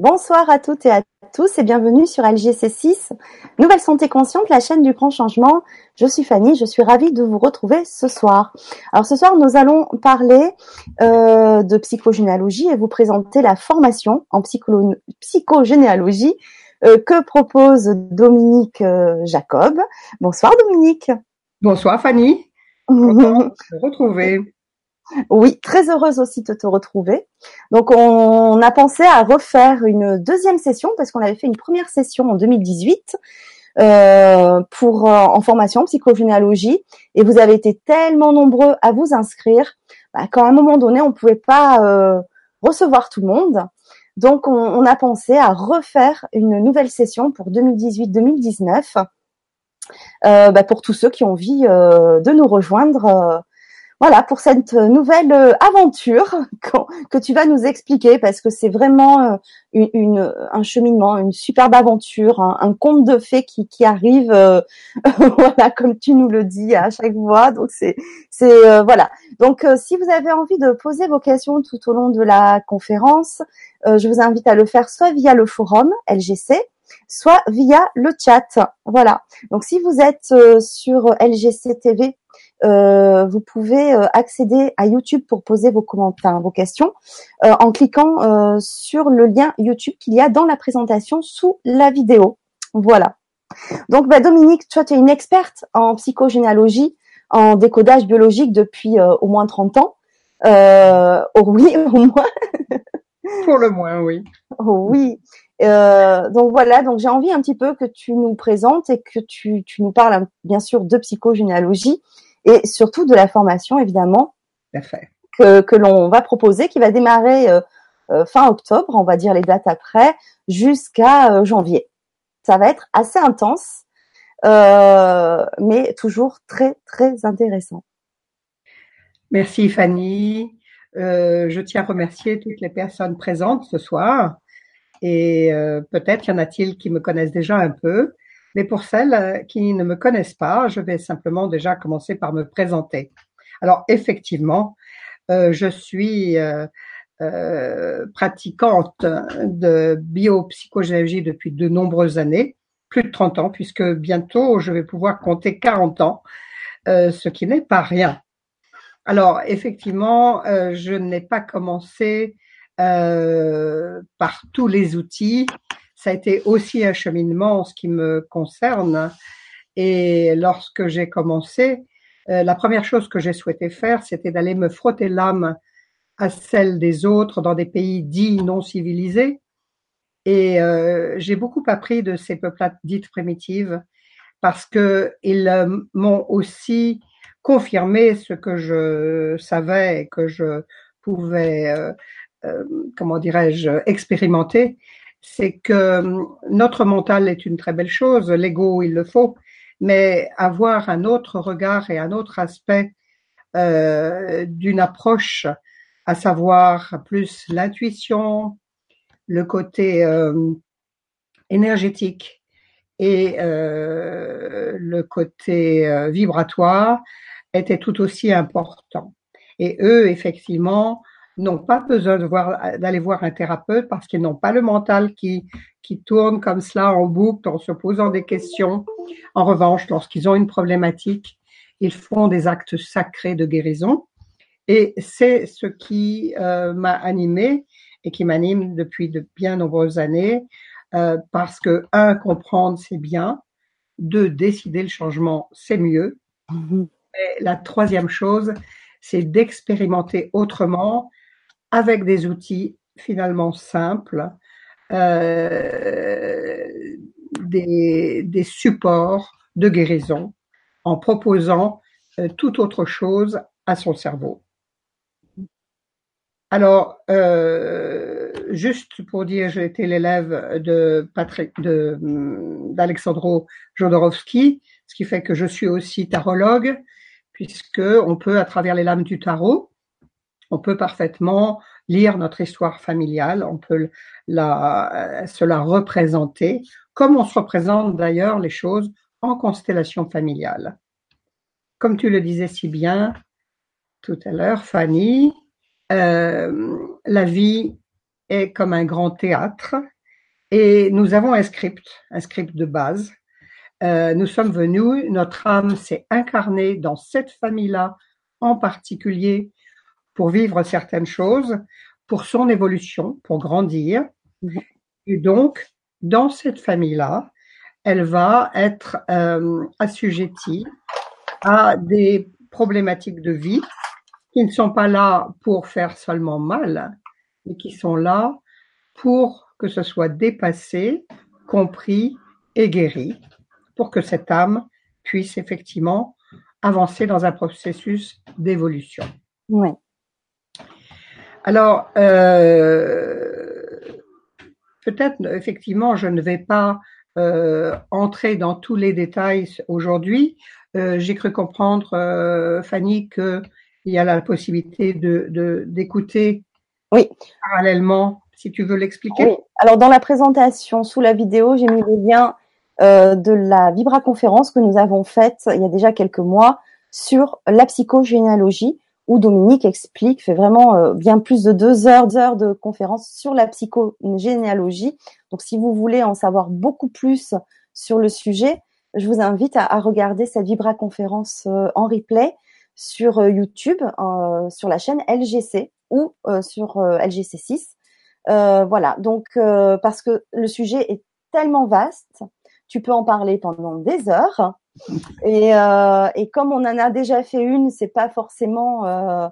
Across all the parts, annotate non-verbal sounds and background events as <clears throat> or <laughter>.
Bonsoir à toutes et à tous et bienvenue sur LGC6, Nouvelle Santé Consciente, la chaîne du grand changement. Je suis Fanny, je suis ravie de vous retrouver ce soir. Alors ce soir, nous allons parler euh, de psychogénéalogie et vous présenter la formation en psychogénéalogie euh, que propose Dominique euh, Jacob. Bonsoir Dominique. Bonsoir Fanny. Content de. Oui, très heureuse aussi de te retrouver. Donc, on a pensé à refaire une deuxième session parce qu'on avait fait une première session en 2018 euh, pour euh, en formation psychogénéalogie et vous avez été tellement nombreux à vous inscrire bah, qu'à un moment donné, on pouvait pas euh, recevoir tout le monde. Donc, on, a pensé à refaire une nouvelle session pour 2018-2019 bah, pour tous ceux qui ont envie de nous rejoindre voilà pour cette nouvelle euh, aventure <laughs> que tu vas nous expliquer parce que c'est vraiment euh, une, un cheminement, une superbe aventure, un, conte de fées qui, qui arrive, euh, <laughs> voilà comme tu nous le dis à chaque fois. Donc c'est c'est voilà. Donc si vous avez envie de poser vos questions tout au long de la conférence, je vous invite à le faire soit via le forum LGC, soit via le chat. Voilà. Donc si vous êtes sur LGC TV euh, vous pouvez euh, accéder à YouTube pour poser vos commentaires, vos questions, euh, en cliquant sur le lien YouTube qu'il y a dans la présentation sous la vidéo. Voilà. Donc, bah, Dominique, toi, tu es une experte en psychogénéalogie, en décodage biologique depuis au moins 30 ans. Oh, oui, <laughs> au moins. Pour le moins, oui. Oh, oui. donc voilà, donc j'ai envie un petit peu que tu nous présentes et que tu, tu nous parles bien sûr de psychogénéalogie et surtout de la formation évidemment que, que l'on va proposer, qui va démarrer euh, euh, fin octobre, on va dire les dates après, jusqu'à euh, janvier. Ça va être assez intense, mais toujours très très intéressant. Merci Fanny. je tiens à remercier toutes les personnes présentes ce soir. Et peut-être y en a-t-il qui me connaissent déjà un peu. Mais pour celles euh, qui ne me connaissent pas, je vais simplement déjà commencer par me présenter. Alors effectivement, euh, je suis euh, euh, pratiquante de biopsychogénéalogie depuis de nombreuses années, plus de 30 ans, puisque bientôt je vais pouvoir compter 40 ans, euh, ce qui n'est pas rien. Alors effectivement, je n'ai pas commencé par tous les outils ça a été aussi un cheminement en ce qui me concerne. Et lorsque j'ai commencé, euh, la première chose que j'ai souhaité faire, c'était d'aller me frotter l'âme à celle des autres dans des pays dits non civilisés. Et euh, j'ai beaucoup appris de ces peuplades dites primitives parce que ils euh, m'ont aussi confirmé ce que je savais et que je pouvais, comment dirais-je, expérimenter, c'est que hum, notre mental est une très belle chose, l'ego il le faut, mais avoir un autre regard et un autre aspect euh, d'une approche, à savoir plus l'intuition, le côté euh, énergétique et euh, le côté euh, vibratoire était tout aussi important. Et eux, effectivement, n'ont pas besoin de voir, d'aller voir un thérapeute parce qu'ils n'ont pas le mental qui, qui tourne comme cela en boucle en se posant des questions. En revanche, lorsqu'ils ont une problématique, ils font des actes sacrés de guérison. Et c'est ce qui euh, m'a animé et qui m'anime depuis de bien nombreuses années, euh, parce que un, comprendre c'est bien, deux, décider le changement c'est mieux. Et la troisième chose, c'est d'expérimenter autrement avec des outils finalement simples, euh, des, des, supports de guérison en proposant euh, toute autre chose à son cerveau. Alors, euh, juste pour dire, j'ai été l'élève de Patrick, de d'Alexandro Jodorowsky, ce qui fait que je suis aussi tarologue, puisque on peut, à travers les lames du tarot, on peut parfaitement lire notre histoire familiale, on peut la, se la représenter, comme on se représente d'ailleurs les choses en constellation familiale. Comme tu le disais si bien tout à l'heure, Fanny, euh, la vie est comme un grand théâtre et nous avons un script, un script de base. Euh, nous sommes venus, notre âme s'est incarnée dans cette famille-là en particulier pour vivre certaines choses, pour son évolution, pour grandir. Et donc, dans cette famille-là, elle va être euh, assujettie à des problématiques de vie qui ne sont pas là pour faire seulement mal, mais qui sont là pour que ce soit dépassé, compris et guéri, pour que cette âme puisse effectivement avancer dans un processus d'évolution. Oui. Alors, euh, peut-être effectivement, je ne vais pas euh, entrer dans tous les détails aujourd'hui. Euh, j'ai cru comprendre, euh, Fanny, qu'il y a la possibilité de d'écouter oui. parallèlement, si tu veux l'expliquer. Oui. Alors, dans la présentation, sous la vidéo, j'ai mis le lien euh, de la Vibra conférence que nous avons faite il y a déjà quelques mois sur la psychogénéalogie où Dominique explique, fait vraiment euh, bien plus de deux heures, deux de conférence sur la psychogénéalogie. Donc, si vous voulez en savoir beaucoup plus sur le sujet, je vous invite à, regarder cette Vibra conférence euh, en replay sur euh, YouTube, sur la chaîne LGC ou sur LGC6. voilà, donc parce que le sujet est tellement vaste, tu peux en parler pendant des heures. Et, euh, et comme on en a déjà fait une, c'est pas forcément euh,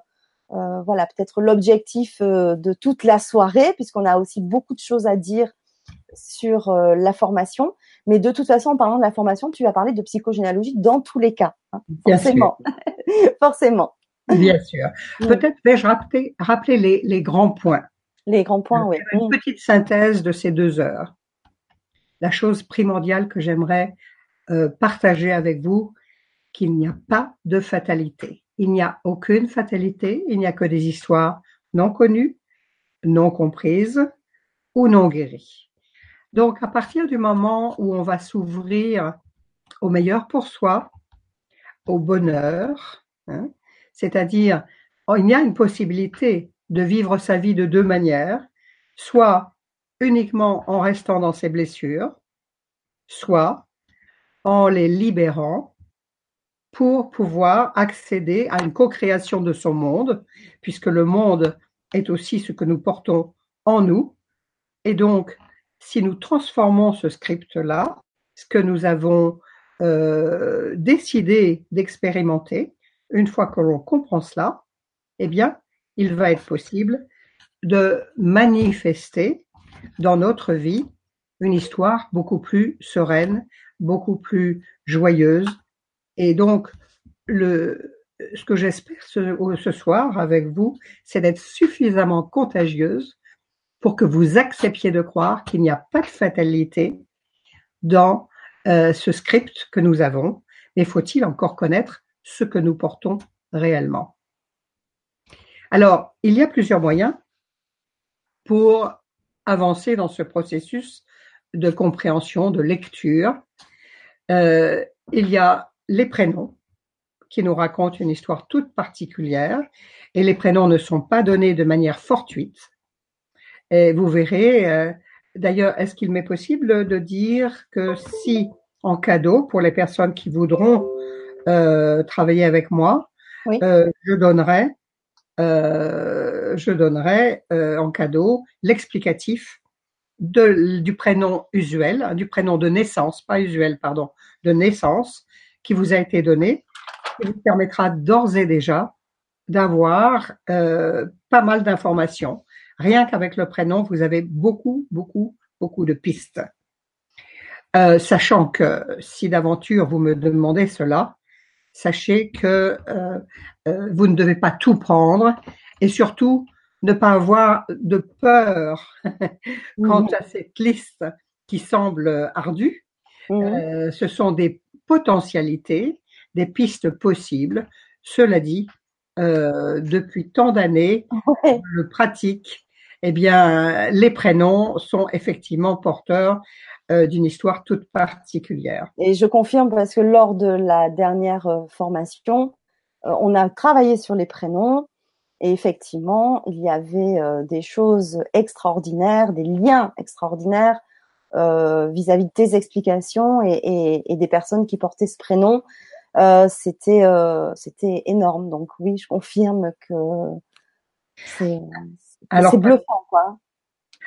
euh, voilà peut-être l'objectif de toute la soirée, puisqu'on a aussi beaucoup de choses à dire sur la formation. Mais de toute façon, en parlant de la formation, tu vas parler de psychogénéalogie dans tous les cas, hein, forcément, <laughs> forcément. Bien sûr. Peut-être vais-je rappeler, rappeler les, les, grands points. Les grands points, oui. Une petite synthèse de ces deux heures. La chose primordiale que j'aimerais euh, partager avec vous qu'il n'y a pas de fatalité. Il n'y a aucune fatalité, il n'y a que des histoires non connues, non comprises ou non guéries. Donc, à partir du moment où on va s'ouvrir au meilleur pour soi, au bonheur, hein, c'est-à-dire oh, il y a une possibilité de vivre sa vie de deux manières, soit uniquement en restant dans ses blessures, soit en les libérant pour pouvoir accéder à une co-création de son monde, puisque le monde est aussi ce que nous portons en nous. Et donc, si nous transformons ce script-là, ce que nous avons euh, décidé d'expérimenter, une fois que l'on comprend cela, eh bien, il va être possible de manifester dans notre vie une histoire beaucoup plus sereine, beaucoup plus joyeuse. Et donc, le, ce que j'espère ce, soir avec vous, c'est d'être suffisamment contagieuse pour que vous acceptiez de croire qu'il n'y a pas de fatalité dans euh, ce script que nous avons, mais faut-il encore connaître ce que nous portons réellement? Alors, il y a plusieurs moyens pour avancer dans ce processus de compréhension, de lecture. Euh, il y a les prénoms qui nous racontent une histoire toute particulière et les prénoms ne sont pas donnés de manière fortuite. Et vous verrez, euh, d'ailleurs, est-ce qu'il m'est possible de dire que si en cadeau pour les personnes qui voudront euh, travailler avec moi, oui. euh, je donnerai, euh, je donnerai euh, en cadeau l'explicatif de, du prénom usuel, hein, du prénom de naissance, pas usuel, pardon, de naissance qui vous a été donné, qui vous permettra d'ores et déjà d'avoir euh, pas mal d'informations. Rien qu'avec le prénom, vous avez beaucoup, beaucoup, beaucoup de pistes. Euh, sachant que si d'aventure vous me demandez cela, sachez que euh, euh vous ne devez pas tout prendre et surtout ne pas avoir de peur quant à cette liste qui semble ardue. Mhm. Euh, ce sont des potentialités, des pistes possibles. Cela dit, euh, depuis tant d'années, Ouais. je pratique. Eh bien, les prénoms sont effectivement porteurs euh, d'une histoire toute particulière. Et je confirme parce que lors de la dernière formation, on a travaillé sur les prénoms Et effectivement, il y avait euh, des choses extraordinaires, des liens extraordinaires euh, vis-à-vis de tes explications et, et, et, des personnes qui portaient ce prénom. Euh, c'était c'était énorme. Donc oui, je confirme que c'est bluffant, quoi.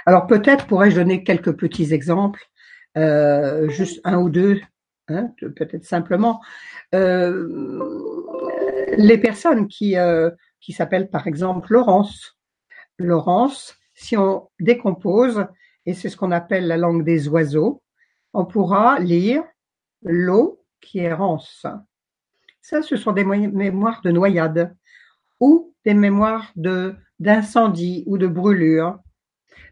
Alors peut-être pourrais-je donner quelques petits exemples, juste un ou deux, hein, peut-être simplement. Les personnes qui qui s'appellent par exemple Laurence. Laurence, si on décompose, et c'est ce qu'on appelle la langue des oiseaux, on pourra lire l'eau qui est rance. Ça, ce sont des mémoires de noyade ou des mémoires de d'incendie ou de brûlure.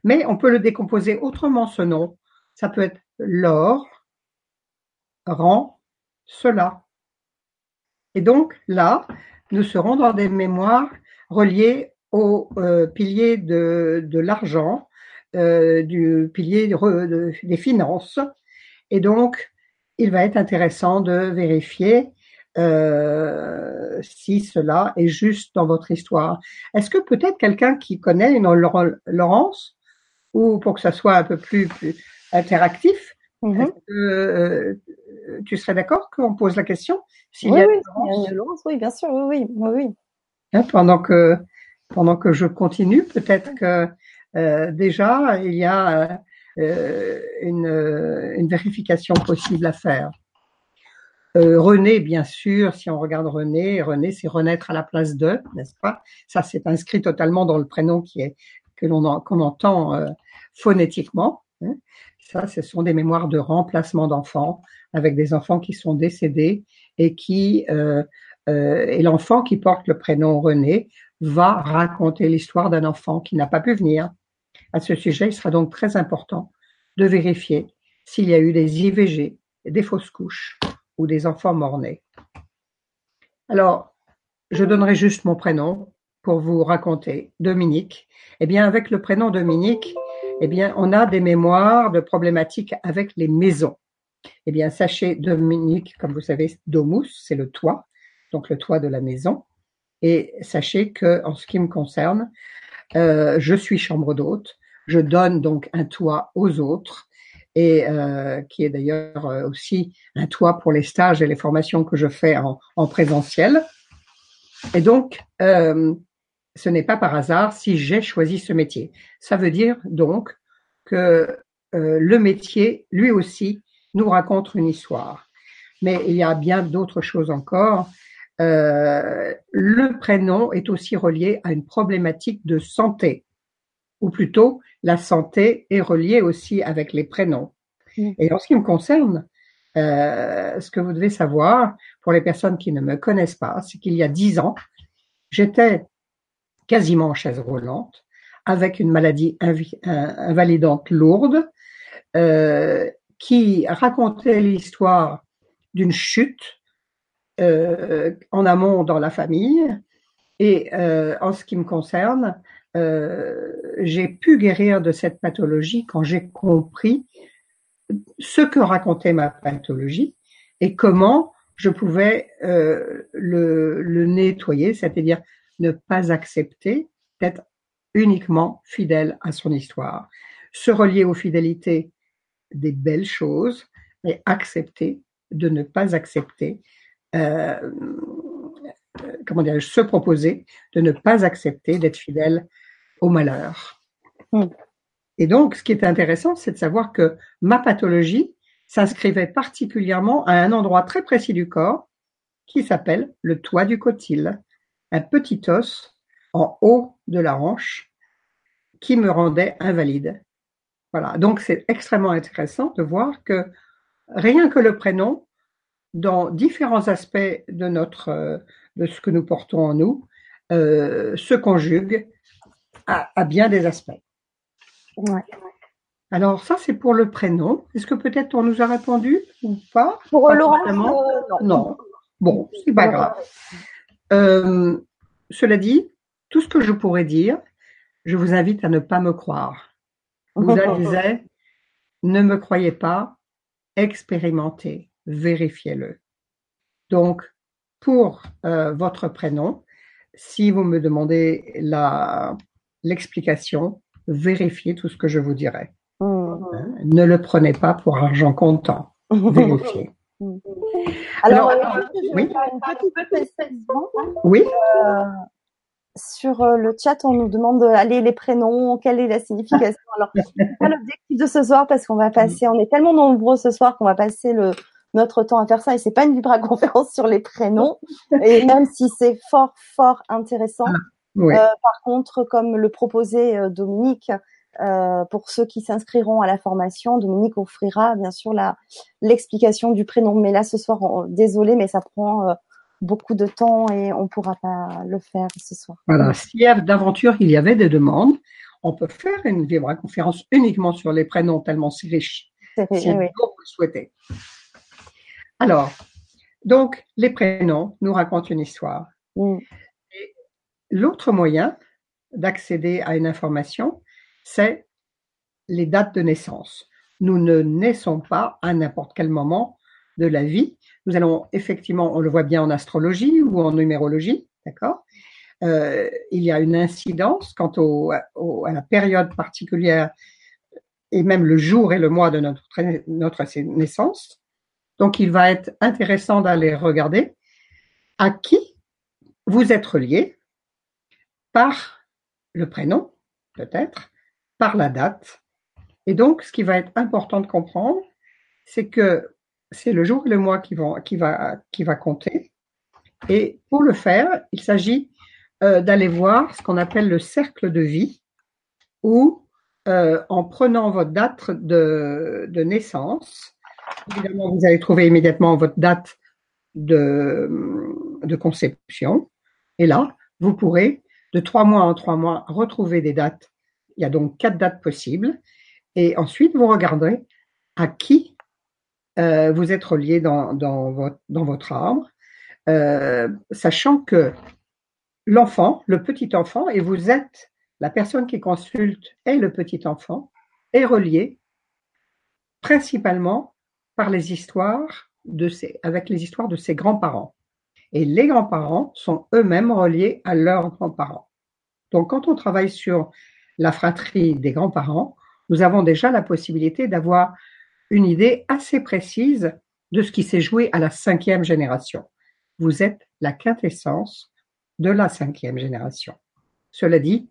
Mais on peut le décomposer autrement ce nom. Ça peut être l'or, rang, cela. Et donc là, nous serons dans des mémoires reliées au euh, pilier de, de l'argent, euh, du pilier des finances. Et donc, il va être intéressant de vérifier euh, si cela est juste dans votre histoire. Est-ce que peut-être quelqu'un qui connaît une Laurence, ou pour que ça soit un peu plus, plus interactif, mm-hmm. euh, tu serais d'accord qu'on pose la question s'il oui, y a oui, une oui, bien sûr, oui, oui, oui. Hein, pendant que pendant que je continue, peut-être que euh, déjà il y a euh, une, une vérification possible à faire. Euh, René, bien sûr, si on regarde René, René, c'est renaître à la place de, n'est-ce pas? Ça, c'est inscrit totalement dans le prénom qui est que l'on qu'on entend euh, phonétiquement. Hein. Ça, ce sont des mémoires de remplacement d'enfants avec des enfants qui sont décédés et qui euh, euh et l'enfant qui porte le prénom René va raconter l'histoire d'un enfant qui n'a pas pu venir. À ce sujet, il sera donc très important de vérifier s'il y a eu des IVG, des fausses couches, ou des enfants morts-nés. Alors, je donnerai juste mon prénom pour vous raconter. Dominique. Eh bien, avec le prénom Dominique, eh bien, on a des mémoires de problématiques avec les maisons. Eh bien, sachez, Dominique, comme vous savez, domus, c'est le toit, donc le toit de la maison. Et sachez que, en ce qui me concerne, euh, je suis chambre d'hôte. Je donne donc un toit aux autres et euh, qui est d'ailleurs euh, aussi un toit pour les stages et les formations que je fais en, en présentiel. Et donc, euh, ce n'est pas par hasard si j'ai choisi ce métier. Ça veut dire donc que euh, le métier, lui aussi, nous raconte une histoire. Mais il y a bien d'autres choses encore. Euh, le prénom est aussi relié à une problématique de santé ou plutôt la santé est reliée aussi avec les prénoms. Mm. Et en ce qui me concerne, euh, ce que vous devez savoir pour les personnes qui ne me connaissent pas, c'est qu'il y a dix ans, j'étais quasiment en chaise roulante avec une maladie invalidante lourde euh, qui racontait l'histoire d'une chute euh, en amont dans la famille. Et euh, en ce qui me concerne, euh, j'ai pu guérir de cette pathologie quand j'ai compris ce que racontait ma pathologie et comment je pouvais euh, le, le, nettoyer, c'est-à-dire ne pas accepter d'être uniquement fidèle à son histoire, se relier aux fidélités des belles choses, mais accepter de ne pas accepter, euh, comment dire, se proposer de ne pas accepter d'être fidèle au malheur. Mm. Et donc, ce qui est intéressant, c'est de savoir que ma pathologie s'inscrivait particulièrement à un endroit très précis du corps qui s'appelle le toit du cotyle, un petit os en haut de la hanche qui me rendait invalide. Voilà. Donc, c'est extrêmement intéressant de voir que rien que le prénom, dans différents aspects de notre, de ce que nous portons en nous, euh, se conjugue à, bien des aspects. Alors ça, c'est pour le prénom. Est-ce que peut-être on nous a répondu ou pas? Pour Laurent, euh, non. non. Bon, c'est pas grave. Euh, cela dit, tout ce que je pourrais dire, je vous invite à ne pas me croire. Vous <laughs> disait, ne me croyez pas, expérimentez, vérifiez-le. Donc, pour euh, votre prénom, si vous me demandez la l'explication, vérifiez tout ce que je vous dirai. Hmm. Hein, Ne le prenez pas pour argent comptant. <laughs> Vérifiez. Alors, Alors, euh, je vais oui. faire une petite. Oui, Euh, sur euh, le chat, on nous demande euh, allez les prénoms, quelle est la signification. Alors, c'est pas l'objectif de ce soir parce qu'on va passer, on est tellement nombreux ce soir qu'on va passer le notre temps à faire ça et c'est pas une vibra <laughs> conférence sur les prénoms et même si c'est fort fort intéressant. oui. Euh, par contre, comme le proposait Dominique, euh, pour ceux qui s'inscriront à la formation, Dominique offrira bien sûr la l'explication du prénom. Mais là, ce soir, on- désolé, mais ça prend euh, beaucoup de temps et on pourra pas le faire ce soir. Voilà. A d'aventure, il y avait des demandes, on peut faire une vibra-conférence uniquement sur les prénoms tellement c'est riche, vrai, si oui, oui. vous le souhaitez. Alors, donc, les prénoms nous racontent une histoire. Mm. L'autre moyen d'accéder à une information, c'est les dates de naissance. Nous ne naissons pas à n'importe quel moment de la vie. Nous allons effectivement, on le voit bien en astrologie ou en numérologie, d'accord? Euh, Il y a une incidence quant à la période particulière et même le jour et le mois de notre, notre naissance. Donc, il va être intéressant d'aller regarder à qui vous êtes relié par le prénom, peut-être, par la date. Et donc, ce qui va être important de comprendre, c'est que c'est le jour et le mois qui, vont, qui, va, qui va compter. Et pour le faire, il s'agit euh, d'aller voir ce qu'on appelle le cercle de vie, où euh, en prenant votre date de, naissance, évidemment, vous allez trouver immédiatement votre date de conception. Et là, vous pourrez, de trois mois en trois mois, retrouver des dates. Il y a donc quatre dates possibles. Et ensuite, vous regarderez à qui euh, vous êtes relié dans, dans, votre, dans votre arbre, euh, sachant que l'enfant, le petit enfant, et vous êtes la personne qui consulte est le petit enfant, est relié principalement par les histoires de ses, avec les histoires de ses grands-parents. Et les grands-parents sont eux-mêmes reliés à leurs grands-parents. Donc, quand on travaille sur la fratrie des grands-parents, nous avons déjà la possibilité d'avoir une idée assez précise de ce qui s'est joué à la cinquième génération. Vous êtes la quintessence de la cinquième génération. Cela dit,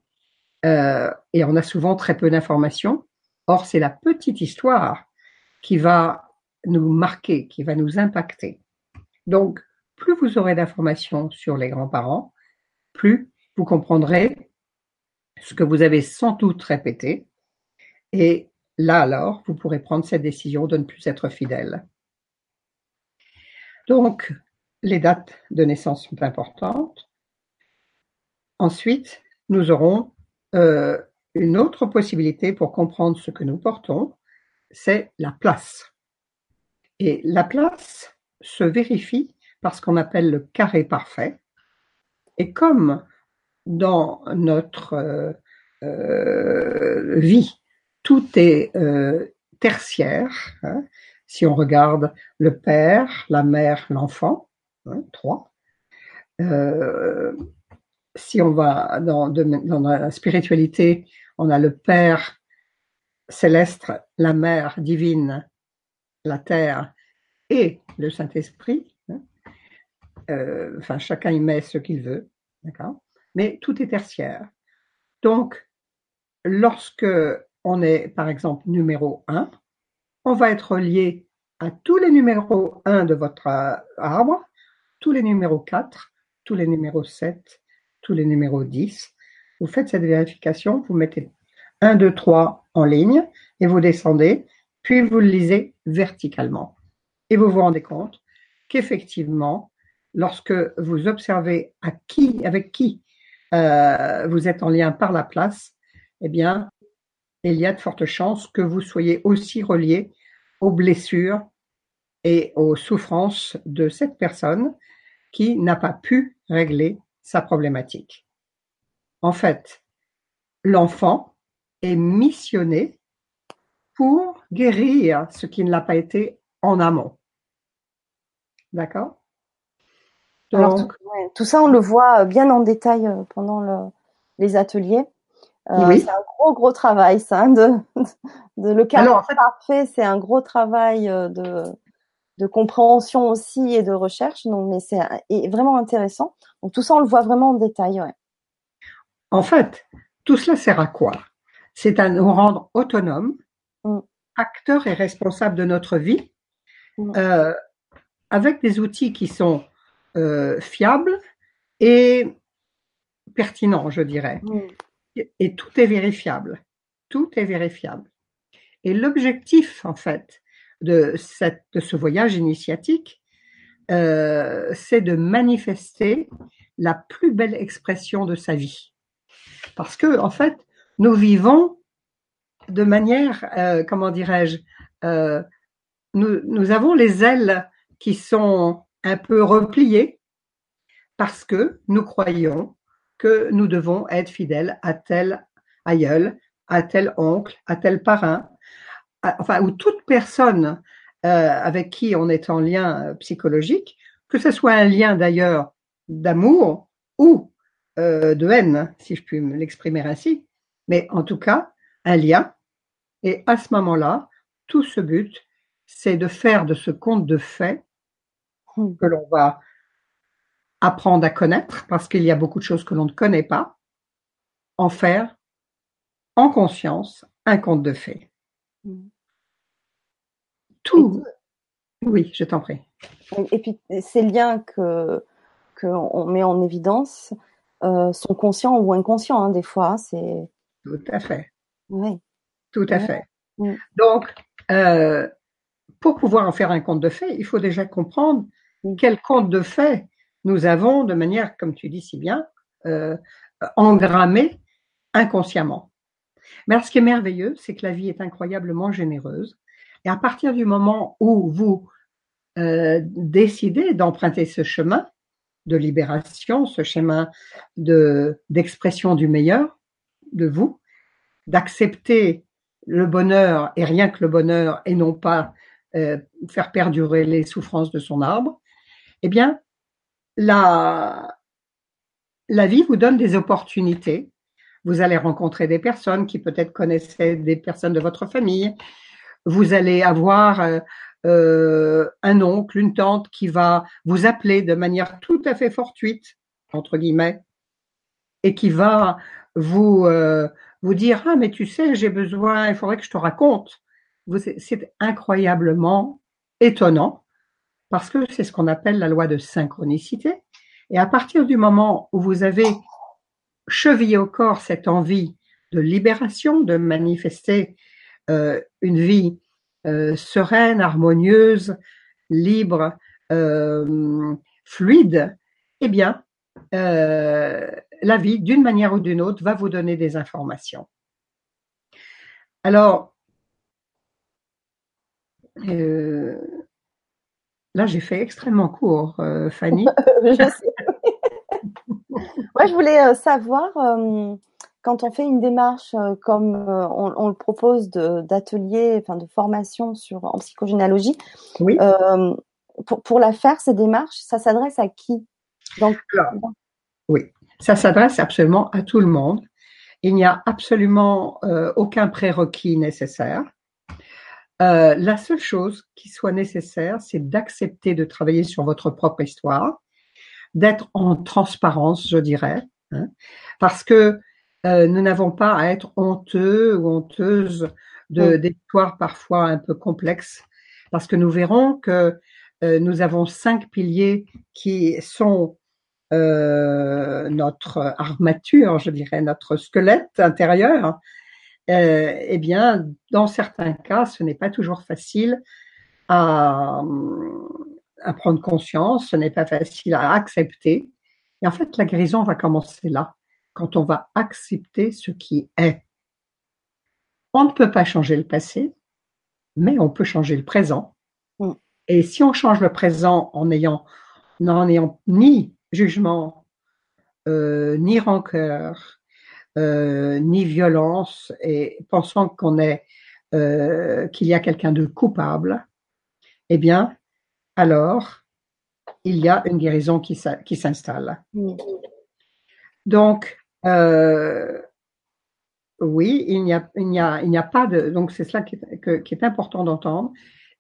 euh, et on a souvent très peu d'informations, or c'est la petite histoire qui va nous marquer, qui va nous impacter. Donc, plus vous aurez d'informations sur les grands-parents, plus vous comprendrez ce que vous avez sans doute répété. Et là alors, vous pourrez prendre cette décision de ne plus être fidèle. Donc, les dates de naissance sont importantes. Ensuite, nous aurons euh, une autre possibilité pour comprendre ce que nous portons, c'est la place. Et la place se vérifie par ce qu'on appelle le carré parfait. Et comme dans notre euh, vie, tout est euh, tertiaire, hein, si on regarde le père, la mère, l'enfant, hein, trois. Euh, si on va dans, dans la spiritualité, on a le père céleste, la mère divine, la terre et le Saint-Esprit. Hein. Euh, enfin, chacun y met ce qu'il veut, d'accord Mais tout est tertiaire. Donc, lorsque on est, par exemple, numéro 1, on va être lié à tous les numéros 1 de votre arbre, tous les numéros 4, tous les numéros 7, tous les numéros 10. Vous faites cette vérification, vous mettez 1, 2, 3 en ligne et vous descendez, puis vous le lisez verticalement. Et vous vous rendez compte qu'effectivement, lorsque vous observez à qui, avec qui euh, vous êtes en lien par la place, eh bien, il y a de fortes chances que vous soyez aussi relié aux blessures et aux souffrances de cette personne qui n'a pas pu régler sa problématique. En fait, l'enfant est missionné pour guérir ce qui ne l'a pas été en amont. D'accord? Tout, ça, on le voit bien en détail pendant le, les ateliers. oui. C'est un gros, gros travail, ça, hein, de, de, le cadre parfait. C'est un gros travail de, de compréhension aussi et de recherche. Donc, mais c'est vraiment intéressant. Donc, tout ça, on le voit vraiment en détail. Ouais. En fait, tout cela sert à quoi? C'est à nous rendre autonomes, mm. acteurs et responsables de notre vie, mm. euh, avec des outils qui sont euh, fiables et pertinents, je dirais. Mm. Et tout est vérifiable. Tout est vérifiable. Et l'objectif, en fait, de, cette, de ce voyage initiatique, euh, c'est de manifester la plus belle expression de sa vie. Parce que, en fait, nous vivons de manière, euh, comment dirais-je, euh, nous, nous avons les ailes qui sont un peu repliées parce que nous croyons que nous devons être fidèles à tel aïeul, à tel oncle, à tel parrain, enfin, ou toute personne euh, avec qui on est en lien euh, psychologique, que ce soit un lien d'ailleurs d'amour ou euh, de haine, si je puis me l'exprimer ainsi, mais en tout cas, un lien. Et à ce moment-là, tout ce but, c'est de faire de ce conte de fait. Que l'on va apprendre à connaître, parce qu'il y a beaucoup de choses que l'on ne connaît pas, en faire en conscience un conte de fait. Hmm. Tout. Oui, je t'en prie. Et puis ces liens que qu'on met en évidence euh, sont conscients ou inconscients hein, des fois. Hein, c'est tout à fait. Oui. Tout à fait. Donc, euh, pour pouvoir en faire un compte de fait, il faut déjà comprendre quel compte de fait nous avons de manière, comme tu dis si bien, euh, engrammé inconsciemment. Mais ce qui est merveilleux, c'est que la vie est incroyablement généreuse et à partir du moment où vous euh, décidez d'emprunter ce chemin de libération, ce chemin de d'expression du meilleur de vous, d'accepter le bonheur et rien que le bonheur et non pas euh, faire perdurer les souffrances de son arbre, eh bien, la, la vie vous donne des opportunités. Vous allez rencontrer des personnes qui peut-être connaissaient des personnes de votre famille, vous allez avoir euh, euh, un oncle, une tante qui va vous appeler de manière tout à fait fortuite, entre guillemets, et qui va vous, euh, vous dire, ah mais tu sais, j'ai besoin, il faudrait que je te raconte. C'est incroyablement étonnant parce que c'est ce qu'on appelle la loi de synchronicité. Et à partir du moment où vous avez chevillé au corps cette envie de libération, de manifester euh, une vie euh, sereine, harmonieuse, libre, euh, fluide, eh bien, la vie, d'une manière ou d'une autre, va vous donner des informations. Alors, là, j'ai fait extrêmement court, Fanny. <laughs> je sais. <laughs> Moi, je voulais savoir quand on fait une démarche euh, comme euh, on, le propose d'ateliers, enfin de formation sur en psychogénéalogie, oui. Euh, pour, la faire ces démarches, ça s'adresse à qui? Donc, oui, ça s'adresse absolument à tout le monde. Il n'y a absolument aucun prérequis nécessaire. La seule chose qui soit nécessaire, c'est d'accepter de travailler sur votre propre histoire, d'être en transparence, je dirais, hein, parce que euh, nous n'avons pas à être honteux ou honteuses de d'histoires parfois un peu complexes, parce que nous verrons que euh, nous avons cinq piliers qui sont euh, notre armature, je dirais, notre squelette intérieur. Eh bien, dans certains cas, ce n'est pas toujours facile à, à prendre conscience, ce n'est pas facile à accepter. Et en fait, la guérison va commencer là quand on va accepter ce qui est. On ne peut pas changer le passé, mais on peut changer le présent. Mm. Et si on change le présent en ayant, n'en ayant ni jugement, euh, ni rancœur, euh, ni violence, et pensant qu'on est, euh, qu'il y a quelqu'un de coupable, eh bien, alors, il y a une guérison qui, qui s'installe. Donc, euh, oui, il n'y a, il n'y a, il n'y a pas de, donc c'est cela qui est, qui est important d'entendre.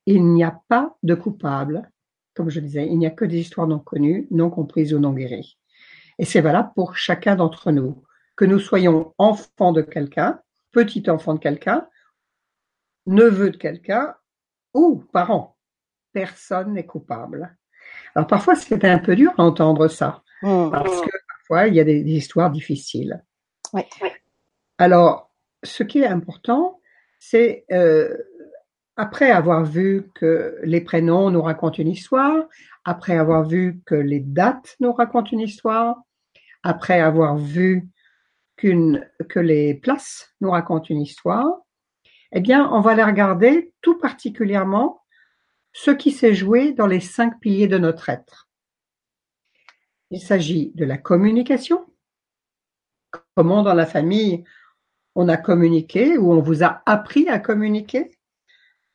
Il n'y a pas de coupable. Comme je disais, il n'y a que des histoires non connues, non comprises ou non guéries. Et c'est valable pour chacun d'entre nous. Que nous soyons enfants de quelqu'un, petit enfant de quelqu'un, neveu de quelqu'un ou parent. Personne n'est coupable. Alors parfois c'est un peu dur d'entendre ça, mmh. parce que parfois il y a des, histoires difficiles. Alors ce qui est important, c'est euh, après avoir vu que les prénoms nous racontent une histoire, après avoir vu que les dates nous racontent une histoire, après avoir vu que les places nous racontent une histoire, eh bien, on va les regarder tout particulièrement ce qui s'est joué dans les cinq piliers de notre être. Il s'agit de la communication. Comment dans la famille on a communiqué ou on vous a appris à communiquer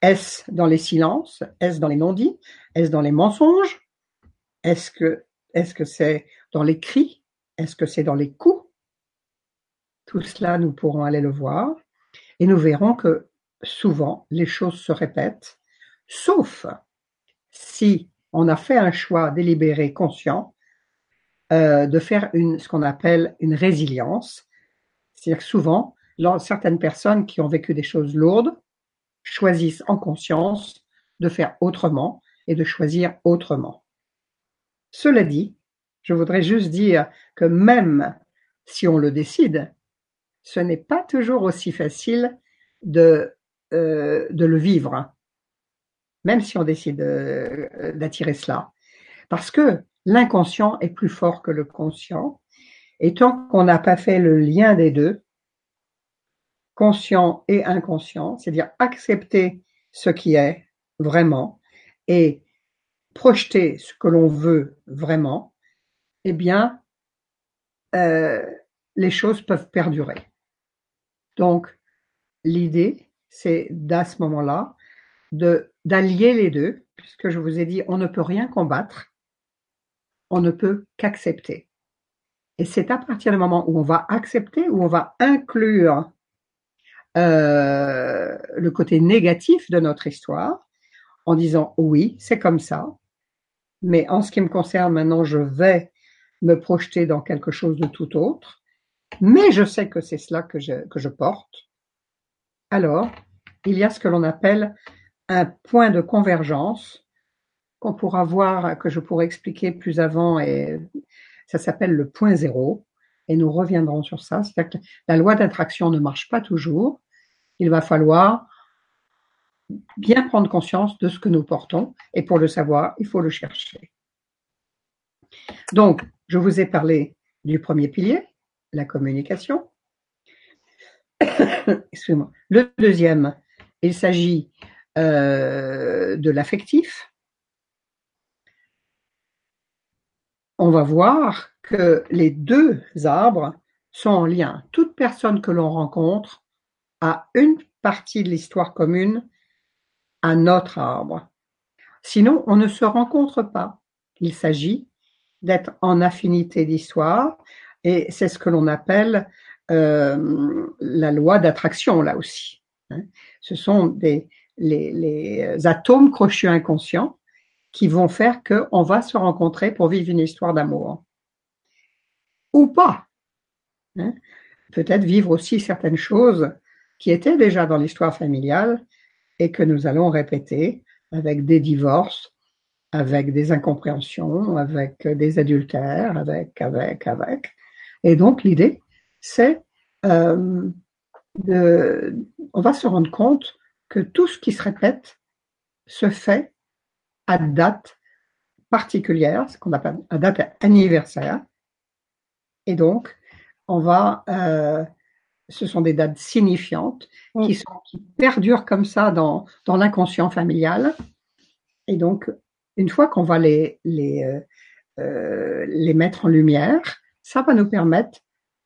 Est-ce dans les silences Est-ce dans les non-dits Est-ce dans les mensonges Est-ce que est-ce que c'est dans les cris Est-ce que c'est dans les coups Tout cela, nous pourrons aller le voir et nous verrons que souvent les choses se répètent, sauf si on a fait un choix délibéré, conscient, euh, de faire ce qu'on appelle une résilience. C'est-à-dire que souvent, certaines personnes qui ont vécu des choses lourdes choisissent en conscience de faire autrement et de choisir autrement. Cela dit, je voudrais juste dire que même si on le décide, ce n'est pas toujours aussi facile de, euh, le vivre, même si on décide euh, d'attirer cela. Parce que l'inconscient est plus fort que le conscient, et tant qu'on n'a pas fait le lien des deux, conscient et inconscient, c'est-à-dire accepter ce qui est vraiment et projeter ce que l'on veut vraiment, eh bien, euh, les choses peuvent perdurer. Donc, l'idée, c'est d'à ce moment-là, de d'allier les deux, puisque je vous ai dit, on ne peut rien combattre, on ne peut qu'accepter. Et c'est à partir du moment où on va accepter, où on va inclure euh, le côté négatif de notre histoire, en disant oui, c'est comme ça, mais en ce qui me concerne maintenant, je vais me projeter dans quelque chose de tout autre, mais je sais que c'est cela que je, que je porte, alors il y a ce que l'on appelle un point de convergence qu'on pourra voir, que je pourrais expliquer plus avant, et ça s'appelle le point zéro, et nous reviendrons sur ça. C'est-à-dire que la loi d'attraction ne marche pas toujours. Il va falloir bien prendre conscience de ce que nous portons, et pour le savoir, il faut le chercher. Donc, je vous ai parlé du premier pilier, la communication. <coughs> Excusez-moi. Le deuxième, il s'agit euh, de l'affectif. On va voir que les deux arbres sont en lien. Toute personne que l'on rencontre a une partie de l'histoire commune à notre arbre. Sinon, on ne se rencontre pas. Il s'agit d'être en affinité d'histoire et c'est ce que l'on appelle euh, la loi d'attraction là aussi. Hein. Ce sont des, les, les atomes crochus inconscients qui vont faire qu'on va se rencontrer pour vivre une histoire d'amour. Ou pas. Hein. Peut-être vivre aussi certaines choses qui étaient déjà dans l'histoire familiale et que nous allons répéter avec des divorces, avec des incompréhensions, avec des adultères, avec, avec, avec. Et donc l'idée, c'est euh, de, on va se rendre compte que tout ce qui se répète se fait à date particulière, ce qu'on appelle à date anniversaire. Et donc, on va, euh, ce sont des dates signifiantes qui, sont, qui perdurent comme ça dans, dans l'inconscient familial. Et donc, une fois qu'on va les, les, euh, euh les mettre en lumière, ça va nous permettre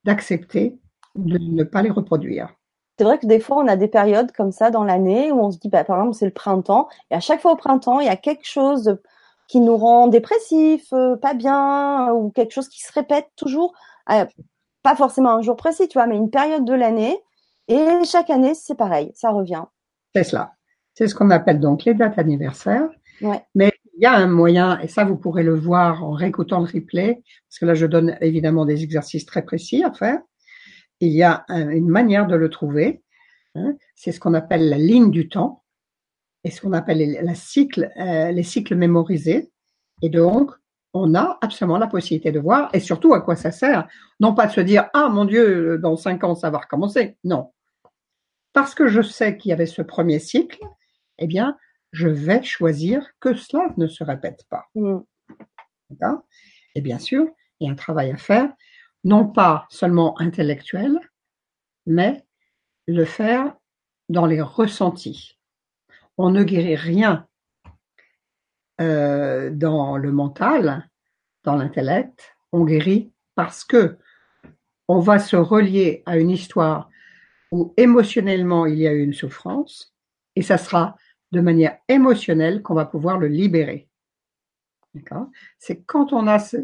d'accepter de ne pas les reproduire. C'est vrai que des fois, on a des périodes comme ça dans l'année où on se dit, bah, par exemple, c'est le printemps, et à chaque fois au printemps, il y a quelque chose qui nous rend dépressifs, euh, pas bien, ou quelque chose qui se répète toujours, euh, pas forcément un jour précis, tu vois, mais une période de l'année. Et chaque année, c'est pareil, ça revient. C'est cela. C'est ce qu'on appelle donc les dates anniversaires. Ouais. Mais il y a un moyen, et ça vous pourrez le voir en réécoutant le replay, parce que là je donne évidemment des exercices très précis à faire. Il y a une manière de le trouver. Hein. C'est ce qu'on appelle la ligne du temps et ce qu'on appelle la cycle, euh, les cycles mémorisés. Et donc, on a absolument la possibilité de voir et surtout à quoi ça sert. Non pas de se dire ah mon Dieu dans cinq ans ça va recommencer. Non, parce que je sais qu'il y avait ce premier cycle, eh bien je vais choisir que cela ne se répète pas. Mm. Et bien sûr, il y a un travail à faire, non pas seulement intellectuel, mais le faire dans les ressentis. On ne guérit rien euh, dans le mental, dans l'intellect, on guérit parce que on va se relier à une histoire où émotionnellement il y a eu une souffrance, et ça sera de manière émotionnelle qu'on va pouvoir le libérer. C'est quand on a ce,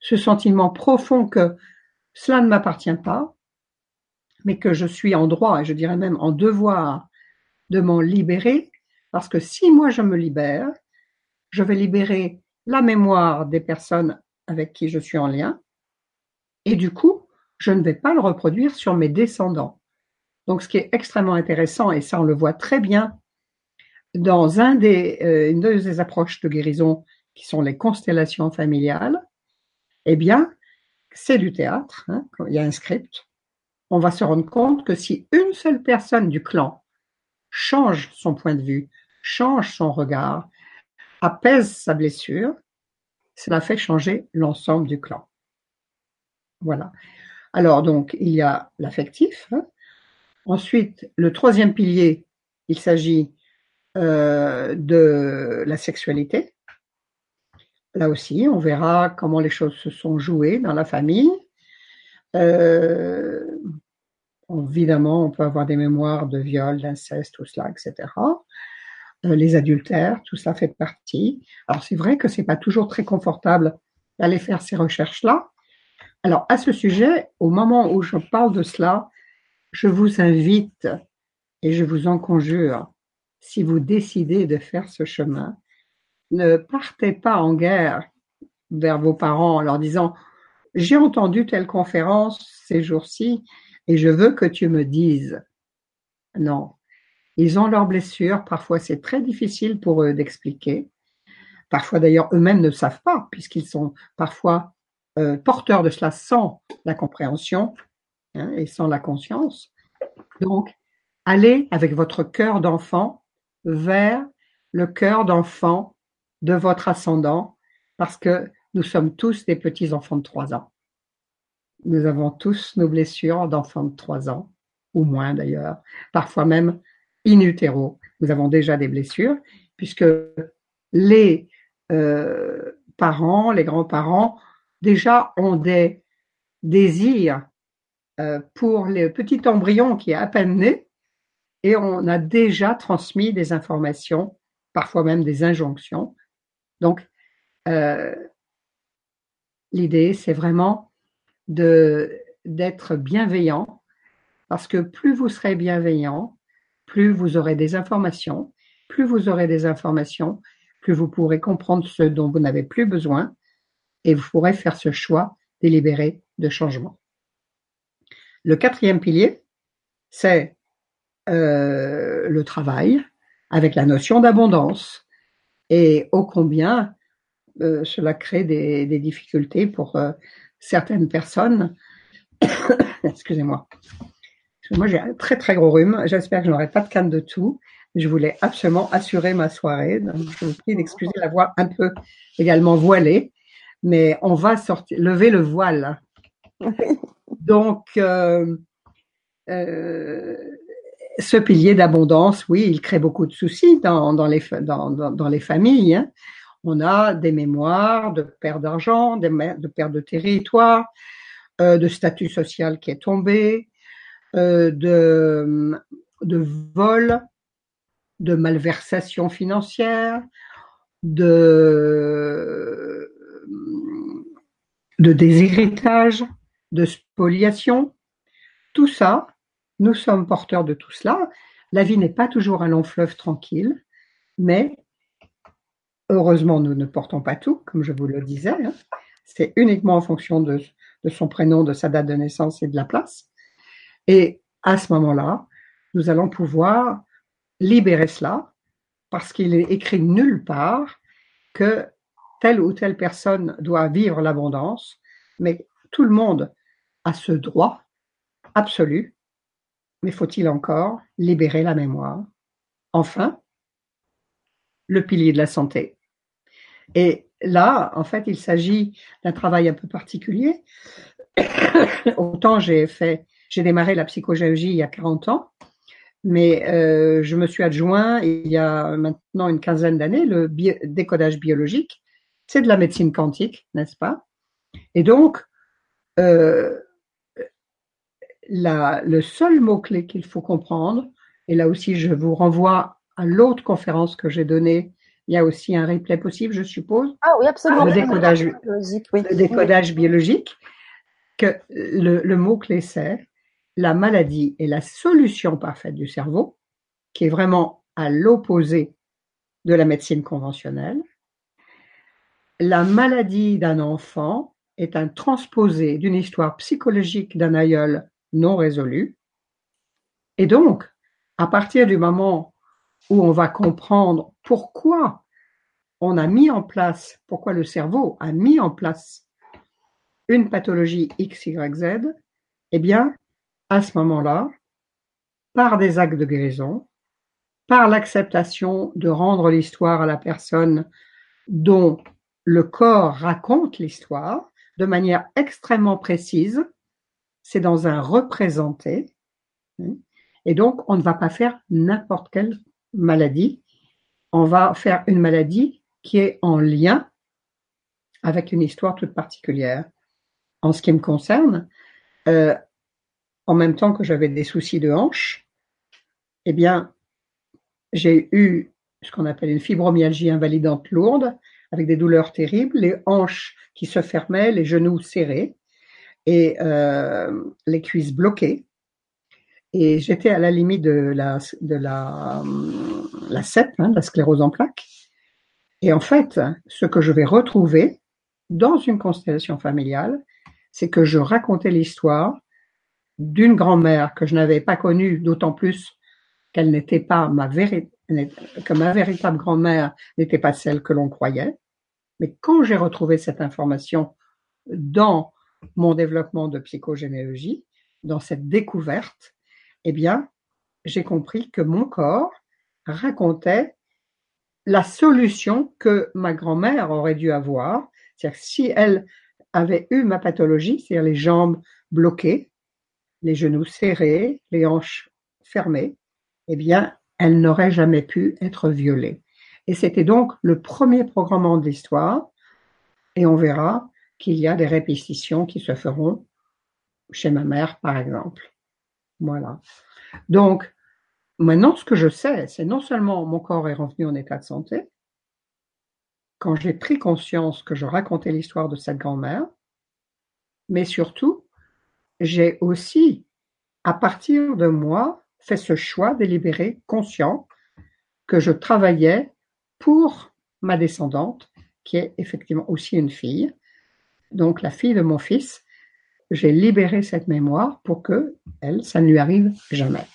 ce, sentiment profond que cela ne m'appartient pas, mais que je suis en droit, et je dirais même en devoir, de m'en libérer, parce que si moi je me libère, je vais libérer la mémoire des personnes avec qui je suis en lien, et du coup, je ne vais pas le reproduire sur mes descendants. Donc, ce qui est extrêmement intéressant, et ça on le voit très bien dans un des, euh, une des approches de guérison qui sont les constellations familiales, eh bien, c'est du théâtre, hein, il y a un script. On va se rendre compte que si une seule personne du clan change son point de vue, change son regard, apaise sa blessure, cela fait changer l'ensemble du clan. Voilà. Alors donc, il y a l'affectif. Hein. Ensuite, le troisième pilier, il s'agit euh, de la sexualité. Là aussi, on verra comment les choses se sont jouées dans la famille. Euh, évidemment, on peut avoir des mémoires de viol, d'inceste, tout cela, etc. Euh, les adultères, tout ça fait partie. Alors c'est vrai que c'est pas toujours très confortable d'aller faire ces recherches-là. Alors à ce sujet, au moment où je parle de cela, je vous invite et je vous en conjure, si vous décidez de faire ce chemin, ne partez pas en guerre vers vos parents en leur disant j'ai entendu telle conférence ces jours-ci et je veux que tu me dises. Non, ils ont leurs blessures, parfois c'est très difficile pour eux d'expliquer. Parfois d'ailleurs eux-mêmes ne savent pas, puisqu'ils sont parfois euh, porteurs de cela sans la compréhension hein, et sans la conscience. Donc, allez avec votre cœur d'enfant vers le cœur d'enfant de votre ascendant, parce que nous sommes tous des petits enfants de trois ans. Nous avons tous nos blessures d'enfants de trois ans, ou moins d'ailleurs, parfois même in utero, nous avons déjà des blessures, puisque les euh, parents, les grands-parents, déjà ont des désirs euh, pour le petit embryon qui est à peine né, et on a déjà transmis des informations, parfois même des injonctions. Donc, euh, l'idée, c'est vraiment d'être bienveillant, parce que plus vous serez bienveillant, plus vous aurez des informations, plus vous aurez des informations, plus vous pourrez comprendre ce dont vous n'avez plus besoin et vous pourrez faire ce choix délibéré de changement. Le quatrième pilier, c'est le travail avec la notion d'abondance et ô combien euh, cela crée des, difficultés pour euh, certaines personnes. <coughs> Excusez-moi. Moi, j'ai un très très gros rhume. J'espère que je n'aurai pas de canne de tout. Je voulais absolument assurer ma soirée. Donc, je vous prie d'excuser la voix un peu également voilée, mais on va sortir, lever le voile. Donc, euh, euh, ce pilier d'abondance, oui, il crée beaucoup de soucis dans, les familles. Hein. On a des mémoires de perte d'argent, de perte de territoire, euh, de statut social qui est tombé, euh, de, de vol, de malversation financière. de, de déshéritage, de spoliation. Tout ça, nous sommes porteurs de tout cela. La vie n'est pas toujours un long fleuve tranquille, mais heureusement, nous ne portons pas tout, comme je vous le disais. Hein. C'est uniquement en fonction de, de son prénom, de sa date de naissance et de la place. Et à ce moment-là, nous allons pouvoir libérer cela parce qu'il est écrit nulle part que telle ou telle personne doit vivre l'abondance, mais tout le monde a ce droit absolu, mais faut-il encore libérer la mémoire? Enfin, le pilier de la santé. Et là, en fait, il s'agit d'un travail un peu particulier. <coughs> Autant j'ai fait, j'ai démarré la psychogéologie il y a 40 ans, mais euh, je me suis adjoint il y a maintenant une quinzaine d'années le décodage biologique. C'est de la médecine quantique, n'est-ce pas? Et donc, euh, la, le seul mot-clé qu'il faut comprendre, et là aussi je vous renvoie à l'autre conférence que j'ai donnée, il y a aussi un replay possible, je suppose. Ah oui, absolument. Le décodage, biologique, le décodage biologique, que le, le mot-clé c'est la maladie est la solution parfaite du cerveau, qui est vraiment à l'opposé de la médecine conventionnelle. La maladie d'un enfant est un transposé d'une histoire psychologique d'un aïeul non résolu. Et donc, à partir du moment où on va comprendre pourquoi on a mis en place, pourquoi le cerveau a mis en place une pathologie X, Y, Z, eh bien, à ce moment-là, par des actes de guérison, par l'acceptation de rendre l'histoire à la personne dont le corps raconte l'histoire de manière extrêmement précise, c'est dans un représenté, hein. et donc on ne va pas faire n'importe quelle maladie, on va faire une maladie qui est en lien avec une histoire toute particulière. En ce qui me concerne, euh, en même temps que j'avais des soucis de hanche, eh bien, j'ai eu ce qu'on appelle une fibromyalgie invalidante lourde, avec des douleurs terribles, les hanches qui se fermaient, les genoux serrés et euh, les cuisses bloquées. Et j'étais à la limite de la, de la, la CEP, hein, la sclérose en plaques. Et en fait, ce que je vais retrouver dans une constellation familiale, c'est que je racontais l'histoire d'une grand-mère que je n'avais pas connue, d'autant plus qu'elle n'était pas ma que ma véritable grand-mère n'était pas celle que l'on croyait. Mais quand j'ai retrouvé cette information dans mon développement de psychogénéalogie, dans cette découverte, eh bien, j'ai compris que mon corps racontait la solution que ma grand-mère aurait dû avoir. C'est-à-dire si elle avait eu ma pathologie, c'est-à-dire les jambes bloquées, les genoux serrés, les hanches fermées, eh bien, elle n'aurait jamais pu être violée. Et c'était donc le premier programme de l'histoire, et on verra qu'il y a des répétitions qui se feront chez ma mère, par exemple. Voilà. Donc, maintenant, ce que je sais, c'est non seulement mon corps est revenu en état de santé, quand j'ai pris conscience que je racontais l'histoire de cette grand-mère, mais surtout j'ai aussi, à partir de moi, fait ce choix délibéré, conscient, que je travaillais pour ma descendante, qui est effectivement aussi une fille. Donc la fille de mon fils, j'ai libéré cette mémoire pour que elle, ça ne lui arrive jamais.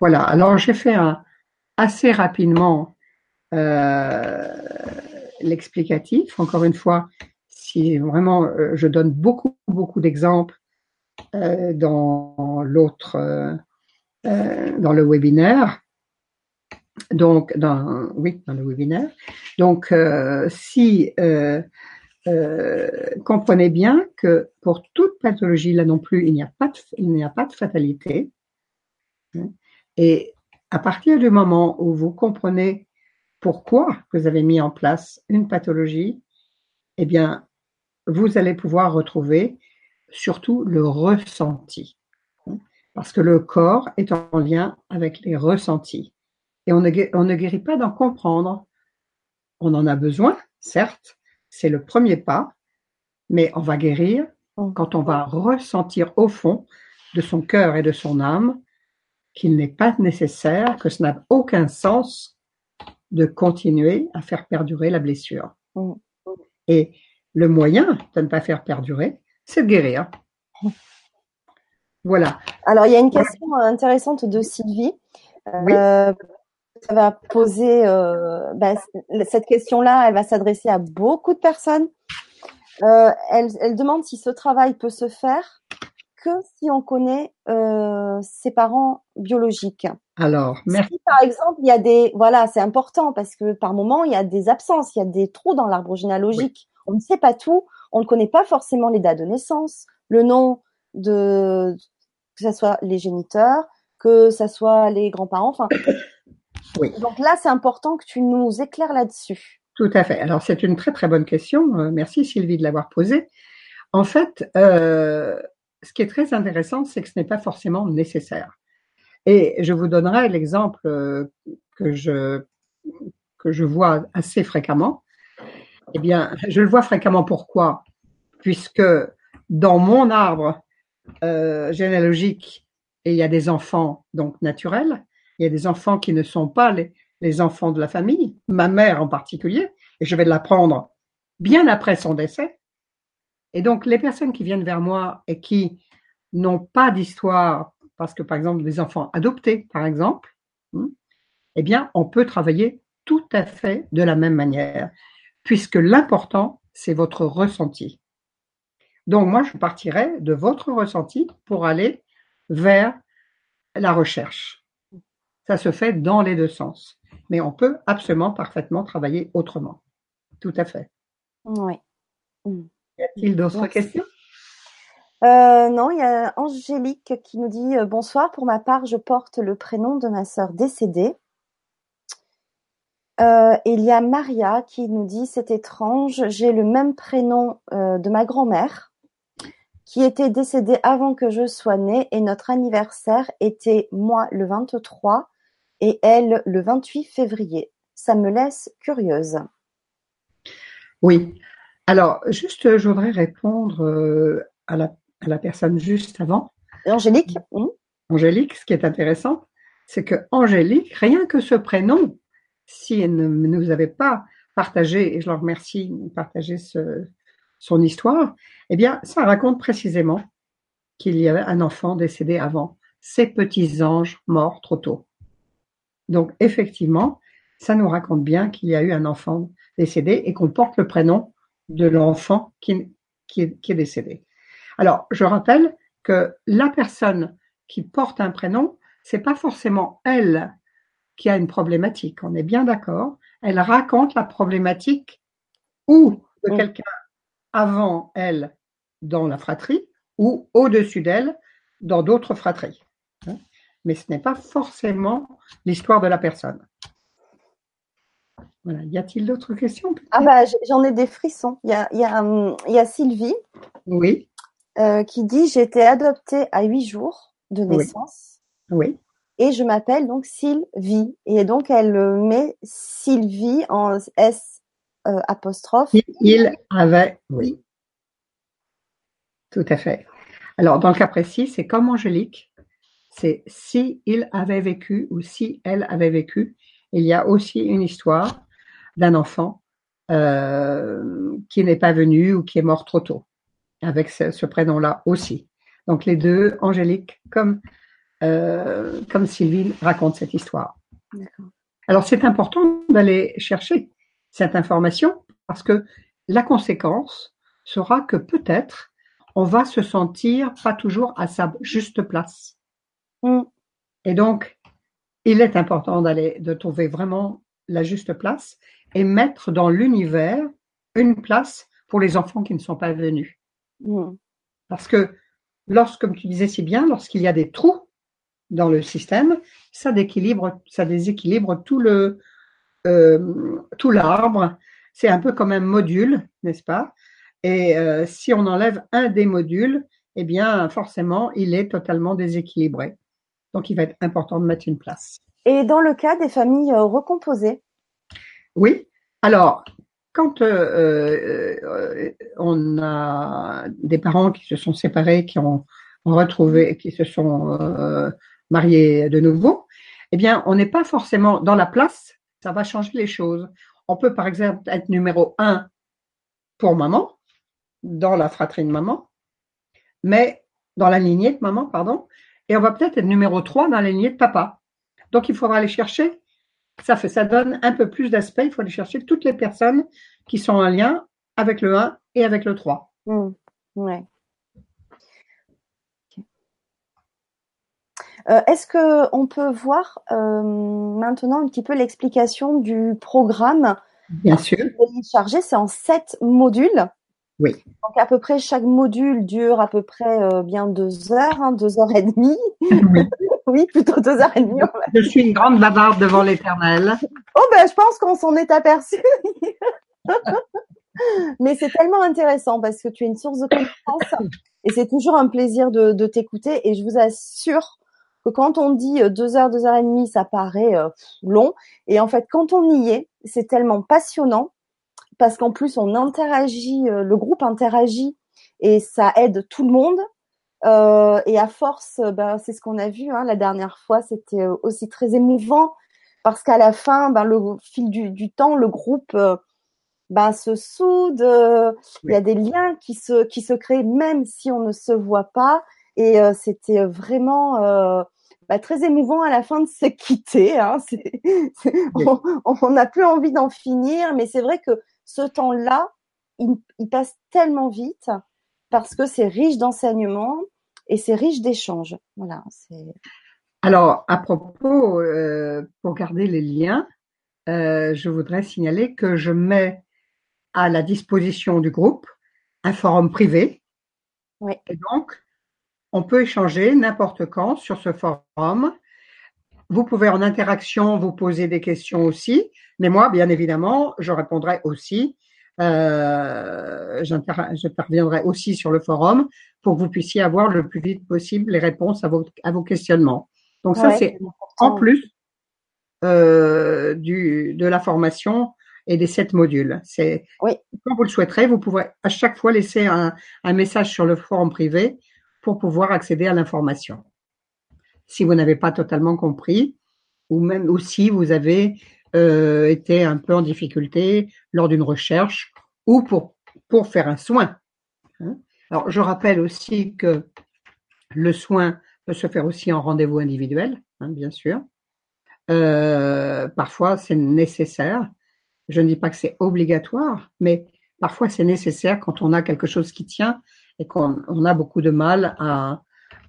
Voilà. Alors j'ai fait assez rapidement euh, l'explicatif. Encore une fois, si vraiment euh, je donne beaucoup beaucoup d'exemples euh, dans l'autre dans le webinaire donc oui dans le webinaire donc si comprenez bien que pour toute pathologie là non plus il n'y a pas de, il n'y a pas de fatalité hein. et à partir du moment où vous comprenez pourquoi vous avez mis en place une pathologie, eh bien, vous allez pouvoir retrouver surtout le ressenti. Parce que le corps est en lien avec les ressentis. Et on ne, on ne guérit pas d'en comprendre, on en a besoin, certes, c'est le premier pas, mais on va guérir Mm. quand on va ressentir au fond de son cœur et de son âme qu'il n'est pas nécessaire, que ce n'a aucun sens de continuer à faire perdurer la blessure. Mm. Et le moyen de ne pas faire perdurer, c'est de guérir. Voilà. Alors, il y a une question intéressante de Sylvie. Oui. Euh, ça va poser euh, c- cette question-là, elle va s'adresser à beaucoup de personnes. Euh, elle, elle demande si ce travail peut se faire que si on connaît euh, ses parents biologiques. Alors, merci. Si par exemple il y a des, voilà, c'est important parce que par moment il y a des absences, il y a des trous dans l'arbre généalogique. On ne sait pas tout, on ne connaît pas forcément les dates de naissance, le nom de, que ce soit les géniteurs, que ce soit les grands-parents. Enfin, Oui. donc là c'est important que tu nous éclaires là-dessus. Tout à fait. Alors, c'est une très très bonne question. Euh, Merci Sylvie de l'avoir posée. En fait, euh, ce qui est très intéressant, c'est que ce n'est pas forcément nécessaire. Et je vous donnerai l'exemple euh, que je que je vois assez fréquemment. Eh bien, je le vois fréquemment pourquoi? Puisque dans mon arbre euh, généalogique, il y a des enfants donc naturels, il y a des enfants qui ne sont pas les, enfants de la famille, ma mère en particulier, et je vais l'apprendre bien après son décès. Et donc, les personnes qui viennent vers moi et qui n'ont pas d'histoire, parce que par exemple, des enfants adoptés, par exemple, hmm, eh bien, on peut travailler tout à fait de la même manière, puisque l'important, c'est votre ressenti. Donc, moi, je partirais de votre ressenti pour aller vers la recherche. Ça se fait dans les deux sens, mais on peut absolument parfaitement travailler autrement. Tout à fait. Oui. Y a-t-il d'autres questions? Euh, non, il y a Angélique qui nous dit euh, bonsoir. Pour ma part, je porte le prénom de ma sœur décédée. Euh, et il y a Maria qui nous dit c'est étrange, j'ai le même prénom de ma grand-mère qui était décédée avant que je sois née et notre anniversaire était moi le 23 et elle le 28 février. Ça me laisse curieuse. Oui. Alors, juste, je voudrais répondre euh, à la, à la personne juste avant, Et Angélique hmm Angélique. Ce qui est intéressant, c'est que Angélique, rien que ce prénom, si elle ne nous avait pas partagé, et je leur remercie de partager ce, son histoire, eh bien, ça raconte précisément qu'il y avait un enfant décédé avant, ses petits anges morts trop tôt. Donc, effectivement, ça nous raconte bien qu'il y a eu un enfant décédé et qu'on porte le prénom de l'enfant qui, qui, est, qui est décédé. Alors, je rappelle que la personne qui porte un prénom, c'est pas forcément elle qui a une problématique. On est bien d'accord. Elle raconte la problématique ou de Mm. quelqu'un avant elle dans la fratrie ou au-dessus d'elle dans d'autres fratries. Mais ce n'est pas forcément l'histoire de la personne. Voilà. Y a-t-il d'autres questions Ah bah j'en ai des frissons. Il y a, y a, hum, il y a Sylvie Oui, euh, qui dit j'ai été adoptée à huit jours de naissance oui, et je m'appelle donc Sylvie et donc elle met Sylvie en S euh, apostrophe. il, il avait, oui, tout à fait. Alors, dans le cas précis, c'est comme Angélique, c'est si il avait vécu ou si elle avait vécu. Il y a aussi une histoire d'un enfant euh, qui n'est pas venu ou qui est mort trop tôt, avec ce, ce prénom-là aussi. Donc les deux, Angélique comme euh, comme Sylvie racontent cette histoire. Alors c'est important d'aller chercher cette information parce que la conséquence sera que peut-être on va se sentir pas toujours à sa juste place. Mm. Et donc, il est important d'aller, de trouver vraiment la juste place et mettre dans l'univers une place pour les enfants qui ne sont pas venus. Mm. Parce que lorsque, comme tu disais si bien, lorsqu'il y a des trous dans le système, ça déséquilibre, ça déséquilibre tout le, euh, tout l'arbre. C'est un peu comme un module, n'est-ce pas? Et euh, si on enlève un des modules, eh bien, forcément, il est totalement déséquilibré. Donc, il va être important de mettre une place. Et dans le cas des familles euh, recomposées, Oui, Alors, quand euh, euh, on a des parents qui se sont séparés, qui ont retrouvé, qui se sont euh, mariés de nouveau, eh bien, on n'est pas forcément dans la place. Ça va changer les choses. On peut, par exemple, être numéro un pour maman, dans la fratrie de maman, mais dans la lignée de maman, pardon, et on va peut-être être numéro 3 dans la lignée de papa. Donc, il faudra aller chercher. Ça fait, ça donne un peu plus d'aspect. Il faut aller chercher toutes les personnes qui sont en lien avec le 1 et avec le 3. Mmh. Ouais. Euh, Est-ce que on peut voir euh, maintenant un petit peu l'explication du programme Bien sûr. Téléchargé, c'est en sept modules. Oui. Donc à peu près chaque module dure à peu près euh, bien deux heures, hein, deux heures et demie. Oui. <laughs> oui, plutôt deux heures et demie. Je suis une grande bavarde devant l'éternel. Oh ben je pense qu'on s'en est aperçu. <laughs> Mais c'est tellement intéressant parce que tu es une source de connaissances et c'est toujours un plaisir de, de t'écouter et je vous assure que quand on dit euh, deux heures, deux heures et demie, ça paraît euh, long et en fait quand on y est, c'est tellement passionnant parce qu'en plus on interagit, euh, le groupe interagit et ça aide tout le monde. Euh, et à force, ben, c'est ce qu'on a vu hein, la dernière fois, c'était aussi très émouvant parce qu'à la fin, ben, le fil du, du temps, le groupe euh, ben, se soude, euh, il y a des liens qui se, qui se créent même si on ne se voit pas. Et euh, c'était vraiment euh, ben, très émouvant à la fin de se quitter. Hein. <laughs> On- on n'a plus envie d'en finir, mais c'est vrai que ce temps-là, il, il passe tellement vite parce que c'est riche d'enseignements et c'est riche d'échanges. Voilà. Alors, à propos, euh, pour garder les liens, euh, je voudrais signaler que je mets à la disposition du groupe un forum privé. Oui. Et donc, on peut échanger n'importe quand sur ce forum. Vous pouvez en interaction vous poser des questions aussi, mais moi, bien évidemment, je répondrai aussi. Euh, j'inter- J'interviendrai aussi sur le forum pour que vous puissiez avoir le plus vite possible les réponses à vos, à vos questionnements. Donc ça, c'est en plus euh, du, de la formation et des sept modules. C'est Oui. quand vous le souhaiterez, vous pourrez à chaque fois laisser un, un message sur le forum privé pour pouvoir accéder à l'information. Si vous n'avez pas totalement compris, ou même ou si vous avez euh, été un peu en difficulté lors d'une recherche ou pour pour faire un soin. hein. Alors je rappelle aussi que le soin peut se faire aussi en rendez-vous individuel, hein, bien sûr. Euh, parfois, c'est nécessaire. Je ne dis pas que c'est obligatoire, mais parfois c'est nécessaire quand on a quelque chose qui tient et qu'on on a beaucoup de mal à,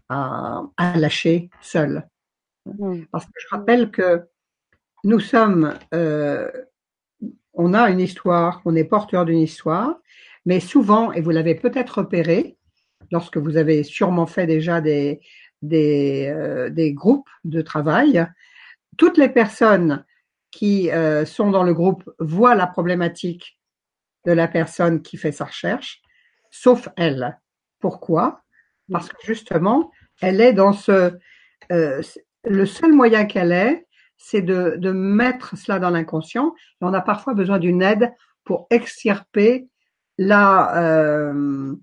à, à lâcher seul. Mm. Parce que je rappelle que nous sommes, euh, on a une histoire, on est porteur d'une histoire, mais souvent, et vous l'avez peut-être repéré, lorsque vous avez sûrement fait déjà des, des, euh, des groupes de travail, toutes les personnes qui euh, sont dans le groupe voient la problématique de la personne qui fait sa recherche, sauf elle. Pourquoi? Parce que justement, elle est dans ce... euh, le seul moyen qu'elle ait, c'est de, de mettre cela dans l'inconscient. Et on a parfois besoin d'une aide pour extirper la, euh,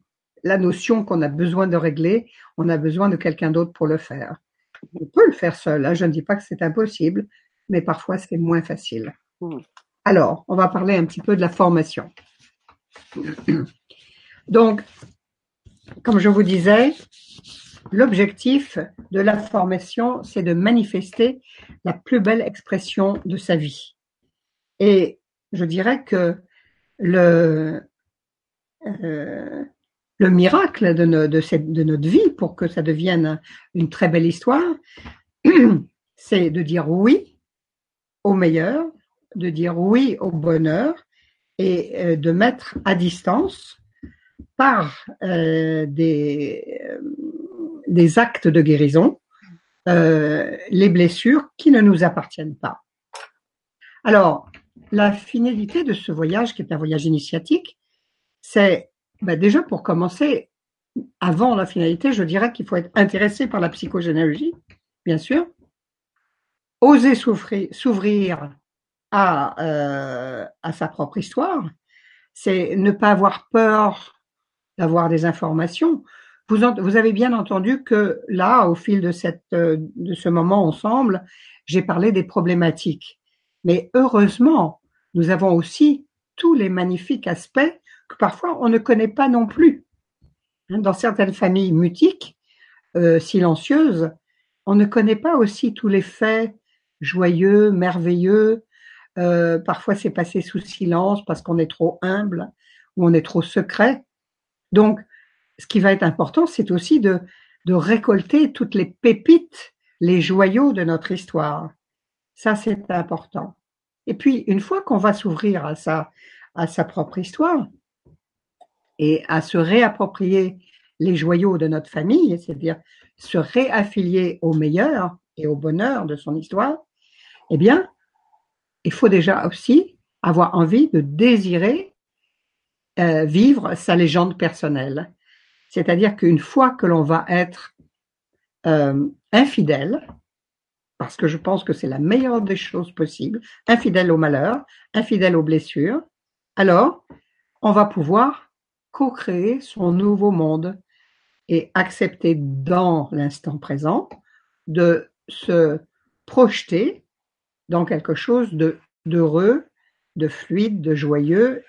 la notion qu'on a besoin de régler. On a besoin de quelqu'un d'autre pour le faire. On peut le faire seul. Hein. Je ne dis pas que c'est impossible, mais parfois c'est moins facile. Mm. Alors, on va parler un petit peu de la formation. Donc, comme je vous disais, l'objectif de la formation, c'est de manifester la plus belle expression de sa vie. Et je dirais que le, euh, le miracle de, de notre vie, pour que ça devienne une très belle histoire, <clears throat> c'est de dire oui au meilleur, de dire oui au bonheur et euh, de mettre à distance par euh, des, euh, des actes de guérison euh, les blessures qui ne nous appartiennent pas. Alors, la finalité de ce voyage, qui est un voyage initiatique, c'est ben, déjà pour commencer, avant la finalité, je dirais qu'il faut être intéressé par la psychogénéalogie, bien sûr, oser s'ouvrir s'ouvrir à, euh, à sa propre histoire, c'est ne pas avoir peur d'avoir des informations. Vous, avez bien entendu que là, au fil de, cette, euh, de ce moment ensemble, j'ai parlé des problématiques. Mais heureusement, nous avons aussi tous les magnifiques aspects que parfois on ne connaît pas non plus. Hein, dans certaines familles mutiques, euh, silencieuses, on ne connaît pas aussi tous les faits joyeux, merveilleux. Euh, parfois, c'est passé sous silence parce qu'on est trop humble ou on est trop secret. Donc, ce qui va être important, c'est aussi de, de récolter toutes les pépites, les joyaux de notre histoire. Ça, c'est important. Et puis, une fois qu'on va s'ouvrir à sa, à sa propre histoire et à se réapproprier les joyaux de notre famille, c'est-à-dire se réaffilier au meilleur et au bonheur de son histoire, eh bien, il faut déjà aussi avoir envie de désirer vivre sa légende personnelle. C'est-à-dire qu'une fois que l'on va être euh, infidèle, parce que je pense que c'est la meilleure des choses possibles, infidèle au malheur, infidèle aux blessures, alors on va pouvoir co-créer son nouveau monde et accepter dans l'instant présent de se projeter dans quelque chose de d'heureux, de fluide, de joyeux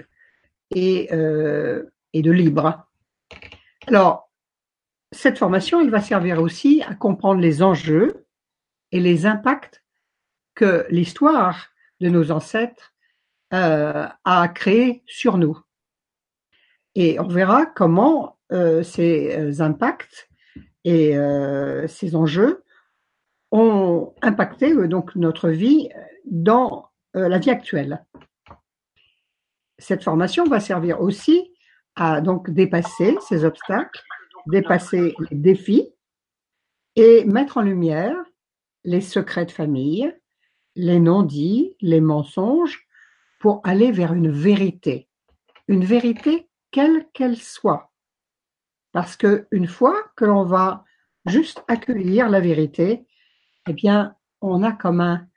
et, euh, et de libre. Alors, cette formation, elle va servir aussi à comprendre les enjeux et les impacts que l'histoire de nos ancêtres euh, a créé sur nous. Et on verra comment euh, ces impacts et ces enjeux ont impacté donc notre vie dans la vie actuelle. Cette formation va servir aussi à donc dépasser ces obstacles, dépasser les défis et mettre en lumière les secrets de famille, les non-dits, les mensonges, pour aller vers une vérité. Une vérité quelle qu'elle soit. Parce que une fois que l'on va juste accueillir la vérité, eh bien, on a comme un,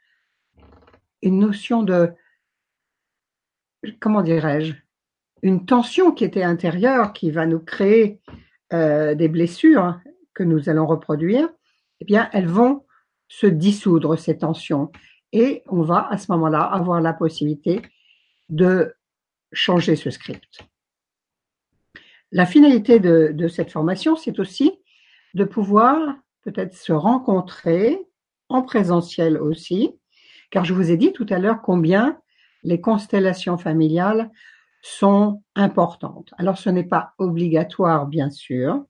une notion de, comment dirais-je, une tension qui était intérieure, qui va nous créer euh, des blessures que nous allons reproduire, eh bien, elles vont se dissoudre, ces tensions. Et on va, à ce moment-là, avoir la possibilité de changer ce script. La finalité de, cette formation, c'est aussi de pouvoir peut-être se rencontrer en présentiel aussi, car je vous ai dit tout à l'heure combien les constellations familiales sont importantes. Alors ce n'est pas obligatoire, bien sûr,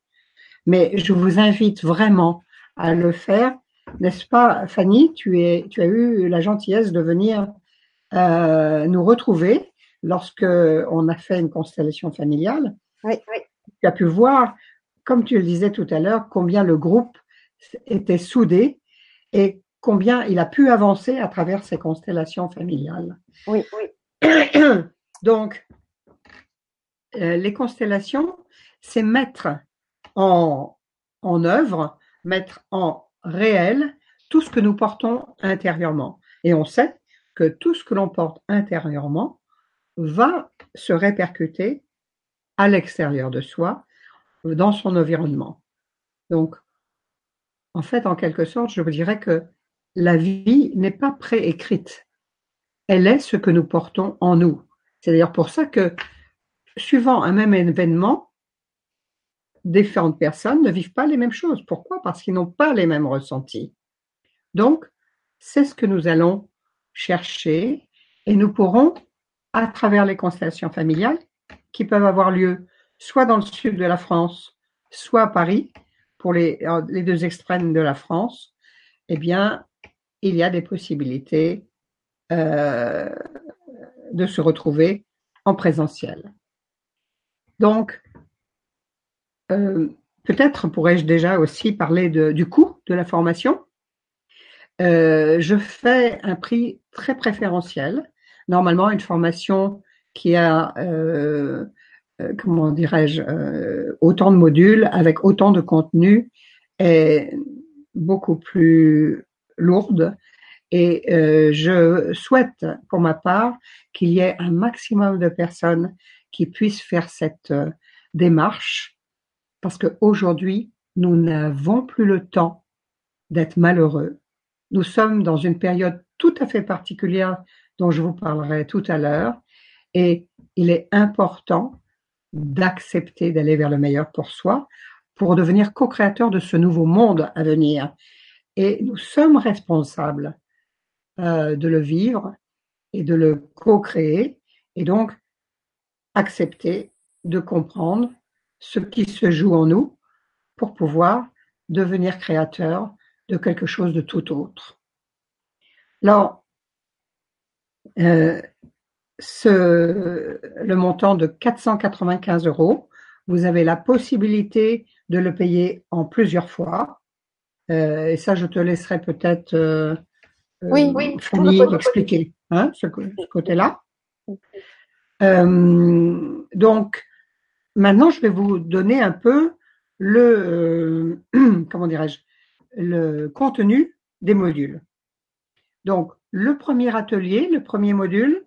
mais je vous invite vraiment à le faire. N'est-ce pas, Fanny? Tu, es, tu as eu la gentillesse de venir euh, nous retrouver lorsque on a fait une constellation familiale. Oui, Tu as pu voir, comme tu le disais tout à l'heure, combien le groupe était soudé et combien il a pu avancer à travers ces constellations familiales. Oui, oui. <coughs> Donc, euh, les constellations, c'est mettre en, en œuvre, mettre en réel tout ce que nous portons intérieurement. Et on sait que tout ce que l'on porte intérieurement va se répercuter à l'extérieur de soi, dans son environnement. Donc, en fait, en quelque sorte, je vous dirais que la vie n'est pas préécrite. Elle est ce que nous portons en nous. C'est d'ailleurs pour ça que, suivant un même événement, différentes personnes ne vivent pas les mêmes choses. Pourquoi? Parce qu'ils n'ont pas les mêmes ressentis. Donc, c'est ce que nous allons chercher et nous pourrons, à travers les constellations familiales, qui peuvent avoir lieu soit dans le sud de la France, soit à Paris, pour les, euh, les deux extrêmes de la France, eh bien, il y a des possibilités euh, de se retrouver en présentiel. Donc, euh, peut-être pourrais-je déjà aussi parler du coût de la formation. Euh, je fais un prix très préférentiel. Normalement, une formation qui a, comment dirais-je, autant de modules avec autant de contenu est beaucoup plus lourde Et euh, je souhaite, pour ma part, qu'il y ait un maximum de personnes qui puissent faire cette euh, démarche, parce qu'aujourd'hui, nous n'avons plus le temps d'être malheureux. Nous sommes dans une période tout à fait particulière dont je vous parlerai tout à l'heure, et il est important d'accepter d'aller vers le meilleur pour soi, pour devenir co-créateur de ce nouveau monde à venir. Et nous sommes responsables euh, de le vivre et de le co-créer, et donc accepter de comprendre ce qui se joue en nous pour pouvoir devenir créateur de quelque chose de tout autre. Alors, euh, le montant de 495 euros, vous avez la possibilité de le payer en plusieurs fois. Euh, et ça, je te laisserai peut-être euh, oui, oui, expliquer hein, ce, ce côté-là. Euh, donc, maintenant, je vais vous donner un peu le, euh, <clears throat> comment dirais-je, le contenu des modules. Donc, le premier atelier, le premier module,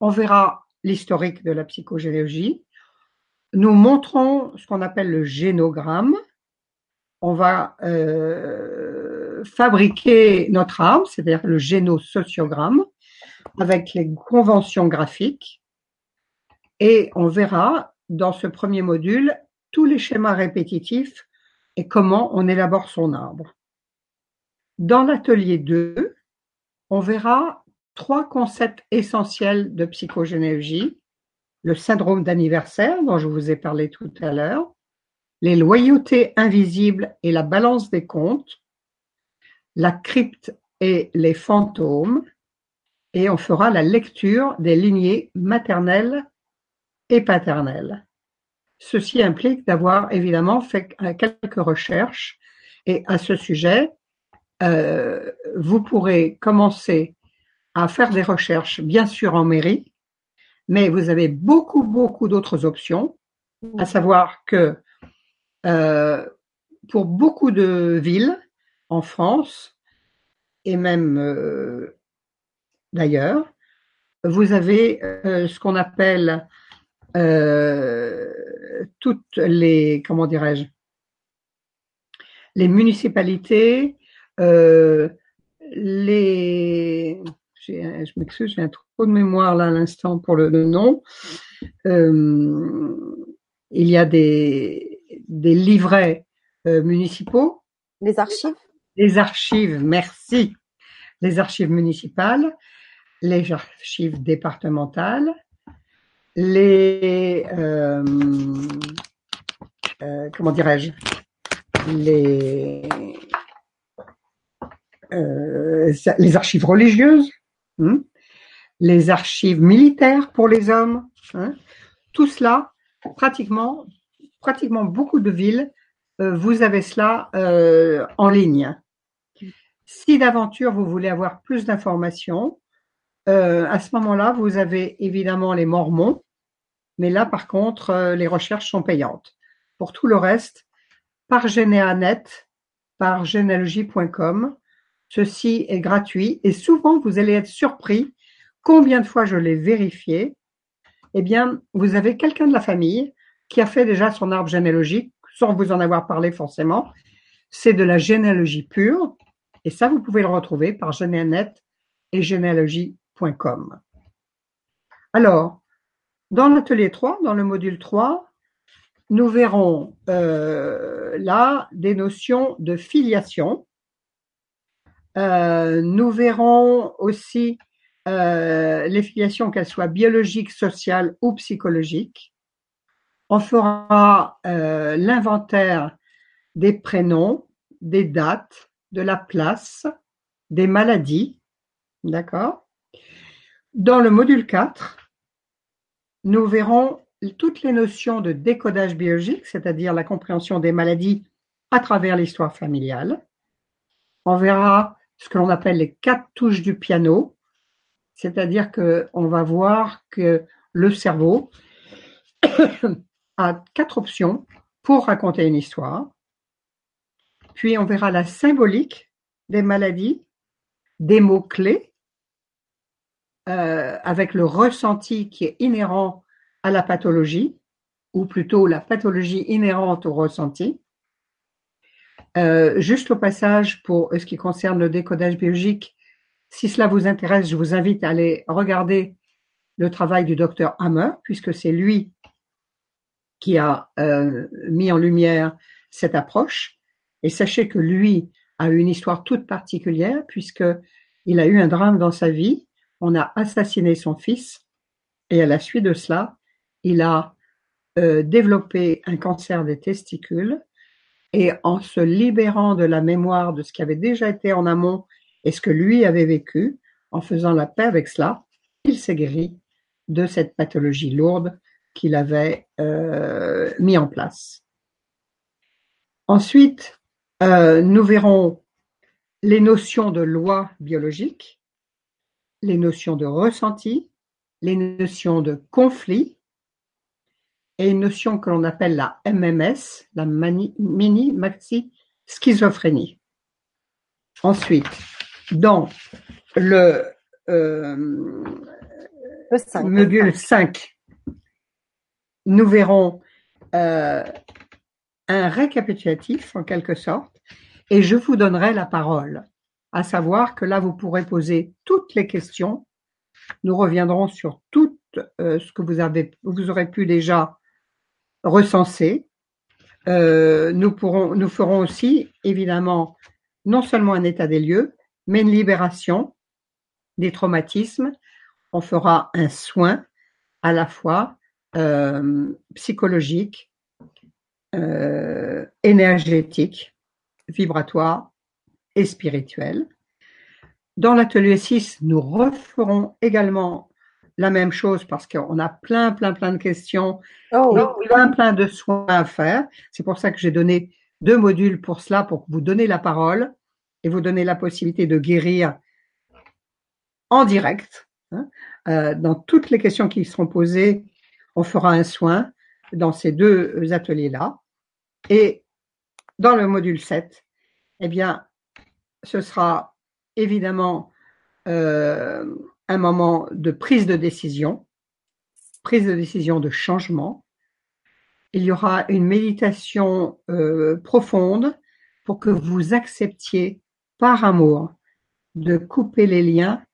on verra l'historique de la psychogénéalogie. Nous montrons ce qu'on appelle le génogramme. On va euh, fabriquer notre arbre, c'est-à-dire le génosociogramme, avec les conventions graphiques. Et on verra dans ce premier module tous les schémas répétitifs et comment on élabore son arbre. Dans l'atelier 2, on verra trois concepts essentiels de psychogénéalogie. Le syndrome d'anniversaire dont je vous ai parlé tout à l'heure, les loyautés invisibles et la balance des comptes, la crypte et les fantômes, et on fera la lecture des lignées maternelles et paternelles. Ceci implique d'avoir évidemment fait quelques recherches et à ce sujet, euh, vous pourrez commencer à faire des recherches, bien sûr en mairie, mais vous avez beaucoup, beaucoup d'autres options, à savoir que euh, pour beaucoup de villes en France, et même euh, d'ailleurs, vous avez euh, ce qu'on appelle toutes les, comment dirais-je, les municipalités, les je m'excuse, j'ai un trop de mémoire là à l'instant pour le, nom. Euh, il y a des, des livrets euh, municipaux. Les archives Les archives, merci. Les archives municipales, les archives départementales, les euh, comment dirais-je les les archives religieuses Hein, les archives militaires pour les hommes, hein, tout cela, pratiquement, pratiquement beaucoup de villes, euh, vous avez cela euh, en ligne. Si d'aventure vous voulez avoir plus d'informations, euh, à ce moment-là, vous avez évidemment les Mormons, mais là, par contre, les recherches sont payantes. Pour tout le reste, par Généanet, par généalogie.com, Ceci est gratuit et souvent vous allez être surpris combien de fois je l'ai vérifié. Eh bien, vous avez quelqu'un de la famille qui a fait déjà son arbre généalogique sans vous en avoir parlé forcément. C'est de la généalogie pure et ça, vous pouvez le retrouver par Généanet et généalogie.com. Alors, dans l'atelier 3, dans le module 3, nous verrons euh, là des notions de filiation euh, nous verrons aussi euh, les filiations, qu'elles soient biologiques, sociales ou psychologiques. On fera euh, l'inventaire des prénoms, des dates, de la place, des maladies. D'accord? Dans le module 4, nous verrons toutes les notions de décodage biologique, c'est-à-dire la compréhension des maladies à travers l'histoire familiale. On verra ce que l'on appelle les quatre touches du piano, c'est-à-dire qu'on va voir que le cerveau a quatre options pour raconter une histoire. Puis on verra la symbolique des maladies, des mots-clés euh, avec le ressenti qui est inhérent à la pathologie, ou plutôt la pathologie inhérente au ressenti. Euh, juste au passage, pour ce qui concerne le décodage biologique, si cela vous intéresse, je vous invite à aller regarder le travail du docteur Hammer, puisque c'est lui qui a euh, mis en lumière cette approche. Et sachez que lui a eu une histoire toute particulière, puisque il a eu un drame dans sa vie. On a assassiné son fils, et à la suite de cela, il a euh, développé un cancer des testicules. Et en se libérant de la mémoire de ce qui avait déjà été en amont et ce que lui avait vécu, en faisant la paix avec cela, il s'est guéri de cette pathologie lourde qu'il avait euh, mis en place. Ensuite, euh, nous verrons les notions de loi biologique, les notions de ressenti, les notions de conflit et une notion que l'on appelle la MMS, la mini-maxi schizophrénie. Ensuite, dans le, euh, module 5, nous verrons euh, un récapitulatif en quelque sorte et je vous donnerai la parole, à savoir que là vous pourrez poser toutes les questions. Nous reviendrons sur tout euh, ce que vous avez, vous aurez pu déjà recenser. Euh, nous pourrons, nous ferons aussi évidemment non seulement un état des lieux, mais une libération des traumatismes. On fera un soin à la fois psychologique, euh, énergétique, vibratoire et spirituel. Dans l'atelier 6, nous referons également la même chose parce qu'on a plein, plein, plein de questions oh, et plein, plein de soins à faire. C'est pour ça que j'ai donné deux modules pour cela, pour vous donner la parole et vous donner la possibilité de guérir en direct. Hein. Euh, dans toutes les questions qui seront posées, on fera un soin dans ces deux ateliers-là. Et dans le module 7, eh bien, ce sera évidemment euh, un moment de prise de décision, prise de décision de changement. Il y aura une méditation euh, profonde pour que vous acceptiez par amour de couper les liens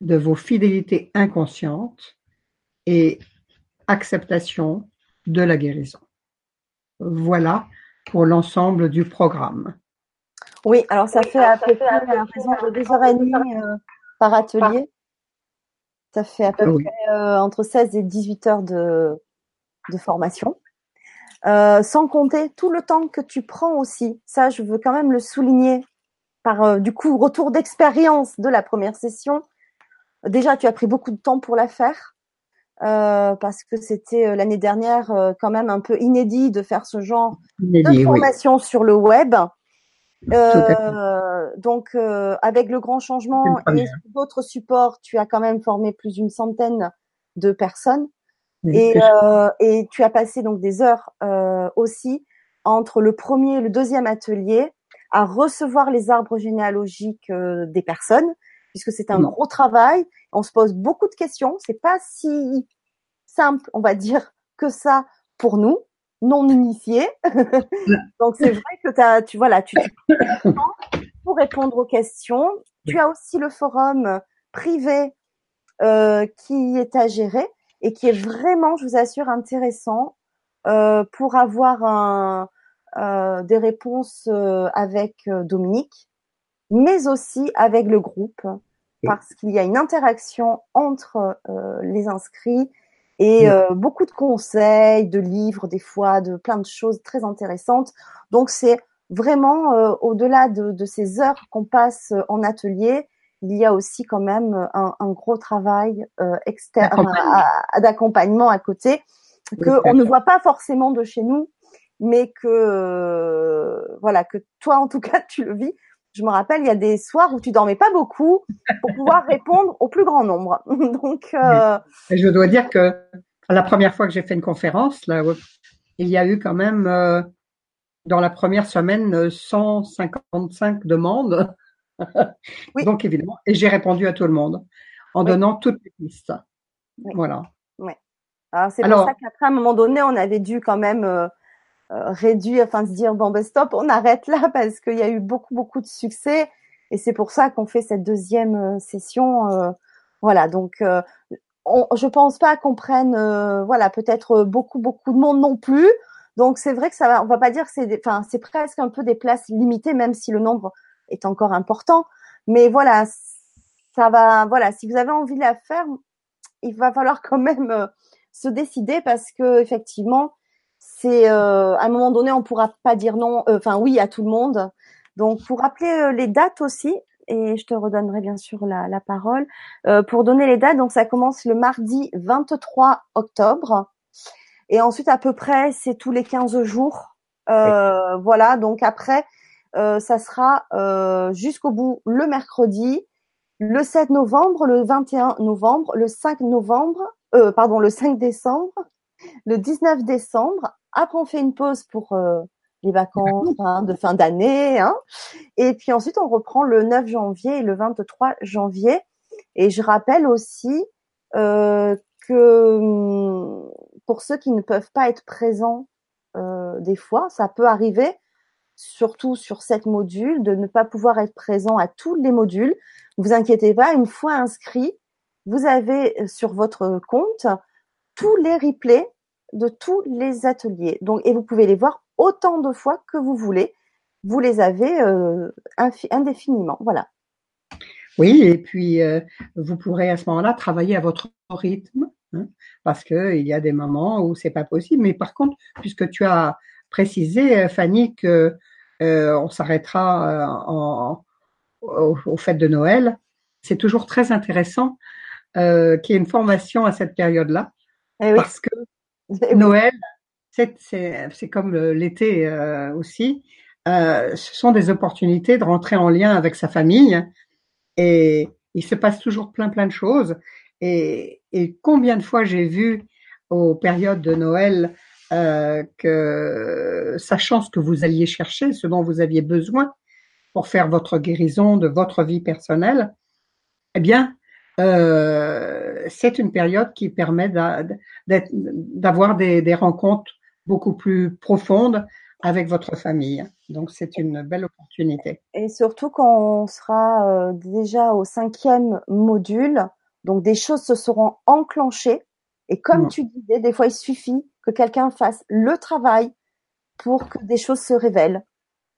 de vos fidélités inconscientes et acceptation de la guérison. Voilà pour l'ensemble du programme. Oui, alors ça fait à peu près à raison de deux heures et demie euh, par atelier. Ça fait à peu près euh, entre 16 et 18 heures de, de formation. Euh, sans compter tout le temps que tu prends aussi. Ça, je veux quand même le souligner par euh, du coup retour d'expérience de la première session. Déjà, tu as pris beaucoup de temps pour la faire parce que c'était l'année dernière quand même un peu inédit de faire ce genre de formation sur le web. Euh, donc, euh, avec le grand changement et d'autres supports, tu as quand même formé plus d'une centaine de personnes. et, euh, et tu as passé donc des heures euh, aussi entre le premier et le deuxième atelier à recevoir les arbres généalogiques euh, des personnes, puisque c'est un gros travail. On se pose beaucoup de questions. C'est pas si simple, on va dire, que ça pour nous non initié. <laughs> Donc c'est vrai que as, tu voilà, tu pour répondre aux questions. Tu as aussi le forum privé euh, qui est à gérer et qui est vraiment, je vous assure, intéressant euh, pour avoir un, euh, des réponses euh, avec euh, Dominique, mais aussi avec le groupe, parce qu'il y a une interaction entre euh, les inscrits et euh, beaucoup de conseils, de livres, des fois, de plein de choses très intéressantes. Donc c'est vraiment euh, au-delà de, de, ces heures qu'on passe en atelier, il y a aussi quand même un, un gros travail euh, externe d'accompagnement à, côté que on ne voit pas forcément de chez nous, mais que euh, voilà que toi en tout cas <laughs> tu le vis. Je me rappelle, il y a des soirs où tu dormais pas beaucoup pour pouvoir <laughs> répondre au plus grand nombre. <laughs> Donc, euh... je dois dire que la première fois que j'ai fait une conférence, là, il y a eu quand même euh, dans la première semaine 155 demandes. Oui. Donc évidemment, et j'ai répondu à tout le monde en donnant toutes les pistes. Voilà. Oui. Alors c'est pour ça qu'après à un moment donné, on avait dû quand même euh, euh, réduire, enfin se dire bon ben stop, on arrête là parce qu'il y a eu beaucoup beaucoup de succès et c'est pour ça qu'on fait cette deuxième euh, session. voilà, donc on, je pense pas qu'on prenne, voilà, peut-être beaucoup beaucoup de monde non plus. Donc c'est vrai que ça va, on va pas dire que c'est, enfin c'est presque un peu des places limitées, même si le nombre est encore important. Mais voilà, ça va, voilà, si vous avez envie de la faire, il va falloir quand même euh, se décider parce que effectivement, c'est euh, à un moment donné, on pourra pas dire non, euh, enfin oui à tout le monde. Donc pour rappeler les dates aussi, et je te redonnerai bien sûr la, la parole pour donner les dates. Donc ça commence le mardi 23 octobre et ensuite, à peu près, c'est tous les 15 jours. Euh, Voilà, donc après, euh, ça sera euh, jusqu'au bout le mercredi, le 7 novembre, le 21 novembre, le 5 novembre, euh, pardon, le 5 décembre, le 19 décembre. Après, on fait une pause pour euh, les vacances hein, de fin d'année. Hein. Et puis ensuite, on reprend le 9 janvier et le 23 janvier. Et je rappelle aussi euh, que hum, pour ceux qui ne peuvent pas être présents euh, des fois, ça peut arriver, surtout sur cette module, de ne pas pouvoir être présent à tous les modules. Ne vous inquiétez pas, une fois inscrit, vous avez sur votre compte tous les replays de tous les ateliers. Donc, et vous pouvez les voir autant de fois que vous voulez. Vous les avez euh, indéfiniment. Voilà. Oui, et puis euh, vous pourrez à ce moment-là travailler à votre rythme Hein, parce que il y a des moments où c'est pas possible. Mais par contre, puisque tu as précisé, euh, Fanny, que euh, on s'arrêtera en, au, au fait de Noël, c'est toujours très intéressant euh, qu'il y ait une formation à cette période-là, eh oui. parce que Noël, c'est comme l'été euh, aussi, euh, ce sont des opportunités de rentrer en lien avec sa famille et il se passe toujours plein plein de choses. Et, et combien de fois j'ai vu aux périodes de Noël euh, que, sachant ce que vous alliez chercher, ce dont vous aviez besoin pour faire votre guérison de votre vie personnelle, eh bien, euh, c'est une période qui permet d'avoir des, des, rencontres beaucoup plus profondes avec votre famille. Donc, c'est une belle opportunité. Et surtout quand on sera euh, déjà au cinquième module, donc des choses se seront enclenchées. Et comme tu disais, des fois il suffit que quelqu'un fasse le travail pour que des choses se révèlent.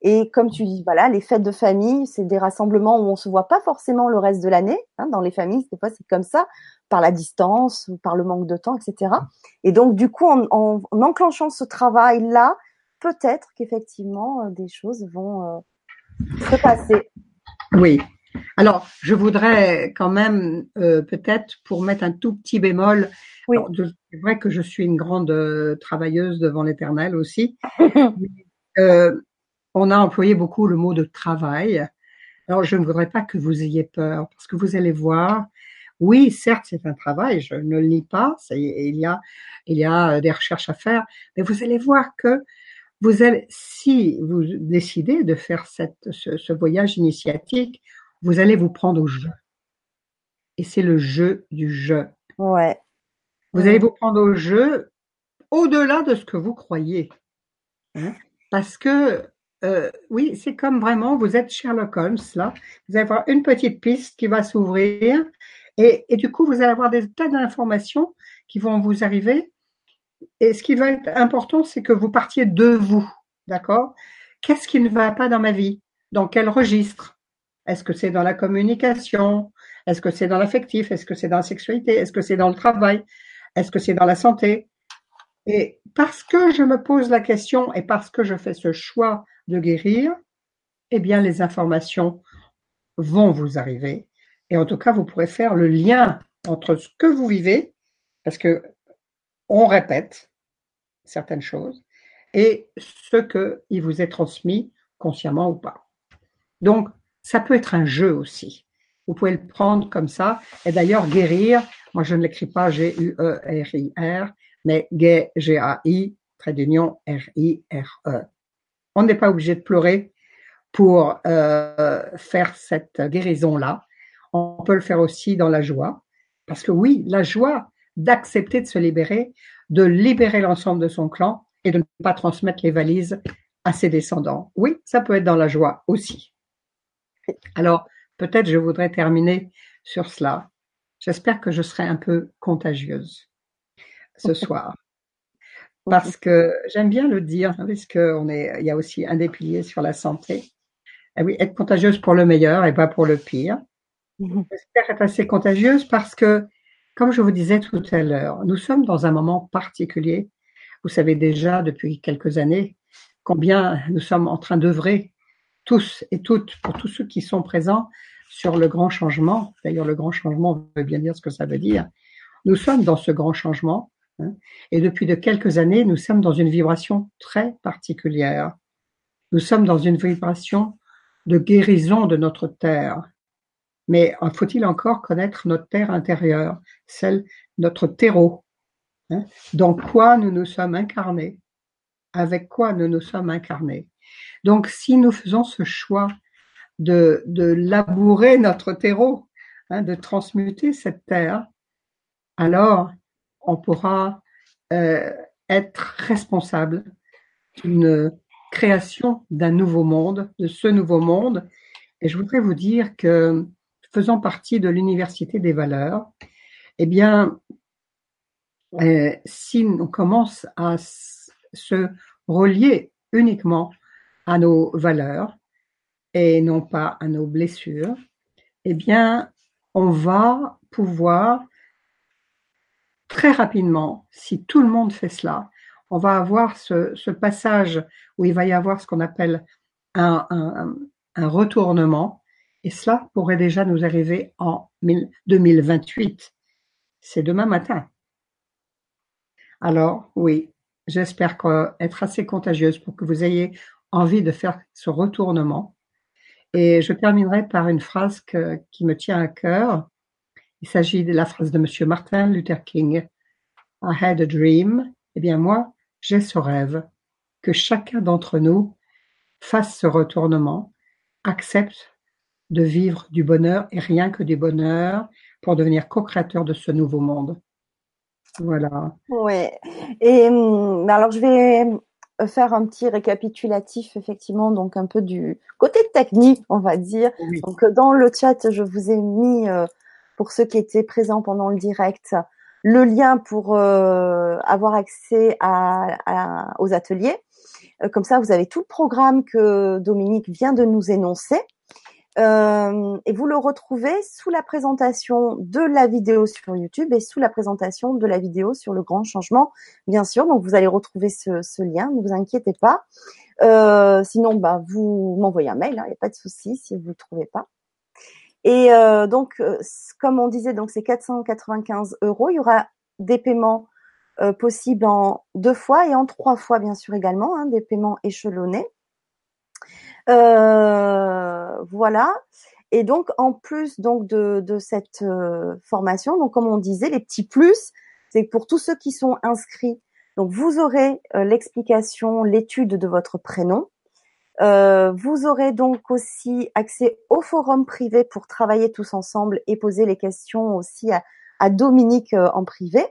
Et comme tu dis, voilà, les fêtes de famille, c'est des rassemblements où on se voit pas forcément le reste de l'année. Hein, dans les familles, des fois c'est comme ça, par la distance ou par le manque de temps, etc. Et donc du coup, en, en, en enclenchant ce travail-là, peut-être qu'effectivement euh, des choses vont euh, se passer. Oui, alors, je voudrais quand même euh, peut-être pour mettre un tout petit bémol. Oui. C'est vrai que je suis une grande euh, travailleuse devant l'Éternel aussi. <laughs> euh, on a employé beaucoup le mot de travail. Alors, je ne voudrais pas que vous ayez peur parce que vous allez voir. Oui, certes, c'est un travail. Je ne le nie pas. il y a, il y a des recherches à faire, mais vous allez voir que vous allez, si vous décidez de faire cette, ce, ce voyage initiatique, vous allez vous prendre au jeu. Et c'est le jeu du jeu. Ouais. Vous allez vous prendre au jeu au-delà de ce que vous croyez. Hein Parce que, euh, oui, c'est comme vraiment, vous êtes Sherlock Holmes, là. Vous allez avoir une petite piste qui va s'ouvrir. Et, et, du coup, vous allez avoir des tas d'informations qui vont vous arriver. Et ce qui va être important, c'est que vous partiez de vous. D'accord? Qu'est-ce qui ne va pas dans ma vie? Dans quel registre? Est-ce que c'est dans la communication? Est-ce que c'est dans l'affectif? Est-ce que c'est dans la sexualité? Est-ce que c'est dans le travail? Est-ce que c'est dans la santé? Et parce que je me pose la question et parce que je fais ce choix de guérir, eh bien les informations vont vous arriver. Et en tout cas, vous pourrez faire le lien entre ce que vous vivez, parce que on répète certaines choses, et ce qui vous est transmis consciemment ou pas. Donc, ça peut être un jeu aussi. Vous pouvez le prendre comme ça. Et d'ailleurs, guérir, moi je ne l'écris pas G-U-E-R-I-R, mais G-A-I, trait d'union, R-I-R-E. On n'est pas obligé de pleurer pour euh, faire cette guérison-là. On peut le faire aussi dans la joie, parce que oui, la joie d'accepter de se libérer, de libérer l'ensemble de son clan et de ne pas transmettre les valises à ses descendants. Oui, ça peut être dans la joie aussi. Alors, peut-être je voudrais terminer sur cela. J'espère que je serai un peu contagieuse ce <laughs> soir. Parce que j'aime bien le dire, hein, parce qu'on est, il y a aussi un des piliers sur la santé. Et eh oui, être contagieuse pour le meilleur et pas pour le pire. Mhm. J'espère être assez contagieuse parce que, comme je vous disais tout à l'heure, nous sommes dans un moment particulier. Vous savez déjà depuis quelques années combien nous sommes en train d'œuvrer tous et toutes pour tous ceux qui sont présents sur le grand changement. D'ailleurs, le grand changement veut bien dire ce que ça veut dire. Nous sommes dans ce grand changement et depuis de quelques années, nous sommes dans une vibration très particulière. Nous sommes dans une vibration de guérison de notre terre. Mais faut-il encore connaître notre terre intérieure, celle, notre terreau hein, Dans quoi nous nous sommes incarnés? Avec quoi nous nous sommes incarnés? Donc, si nous faisons ce choix de, de labourer notre terreau, hein, de transmuter cette terre, alors on pourra euh, être responsable d'une création d'un nouveau monde, de ce nouveau monde. Et je voudrais vous dire que faisant partie de l'université des valeurs, eh bien, euh, si on commence à se relier uniquement à nos valeurs et non pas à nos blessures, eh bien, on va pouvoir très rapidement, si tout le monde fait cela, on va avoir ce, passage où il va y avoir ce qu'on appelle un, un, retournement, et cela pourrait déjà nous arriver en 2028. C'est demain matin. Alors oui, j'espère être assez contagieuse pour que vous ayez envie de faire ce retournement. Et je terminerai par une phrase qui me tient à cœur. Il s'agit de la phrase de Monsieur Martin Luther King. I had a dream. Eh bien moi, j'ai ce rêve, que chacun d'entre nous fasse ce retournement, accepte de vivre du bonheur et rien que du bonheur pour devenir co-créateur de ce nouveau monde. Voilà. Oui. Et hum, alors je vais faire un petit récapitulatif effectivement donc un peu du côté technique on va dire donc dans le chat je vous ai mis euh, pour ceux qui étaient présents pendant le direct le lien pour euh, avoir accès à, aux ateliers. Euh, comme ça, vous avez tout le programme que Dominique vient de nous énoncer. Euh, et vous le retrouvez sous la présentation de la vidéo sur YouTube et sous la présentation de la vidéo sur le grand changement, bien sûr. Donc vous allez retrouver ce, lien, ne vous inquiétez pas. sinon, bah, vous m'envoyez un mail, il hein, n'y a pas de souci si vous ne le trouvez pas. Et euh, donc, euh, comme on disait, donc c'est 495 euros. Il y aura des paiements euh, possibles en deux fois et en trois fois, bien sûr également, hein, des paiements échelonnés. voilà. Et donc, en plus donc de, de cette formation, donc comme on disait, les petits plus, c'est pour tous ceux qui sont inscrits. Donc, vous aurez l'explication, l'étude de votre prénom. Euh, vous aurez donc aussi accès au forum privé pour travailler tous ensemble et poser les questions aussi à, Dominique euh, en privé.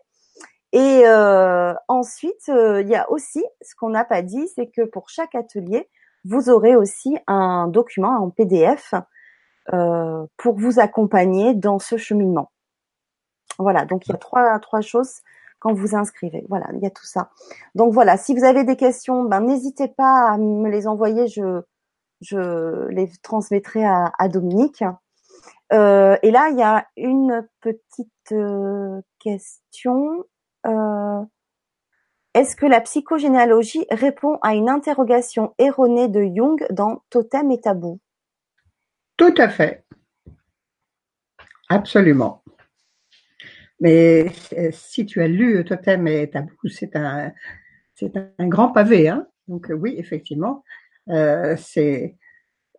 Et euh, ensuite, il y a aussi ce qu'on n'a pas dit, c'est que pour chaque atelier, vous aurez aussi un document en PDF pour vous accompagner dans ce cheminement. Voilà, donc il y a trois, trois choses quand vous inscrivez. Voilà, il y a tout ça. Donc voilà, si vous avez des questions, ben n'hésitez pas à me les envoyer, je les transmettrai à, Dominique. Euh, et là, il y a une petite euh, question. Euh, est-ce que la psychogénéalogie répond à une interrogation erronée de Jung dans Totem et Tabou? Tout à fait. Absolument. Mais euh, si tu as lu Totem et Tabou, c'est un, c'est un grand pavé. Hein Donc oui, effectivement, euh, c'est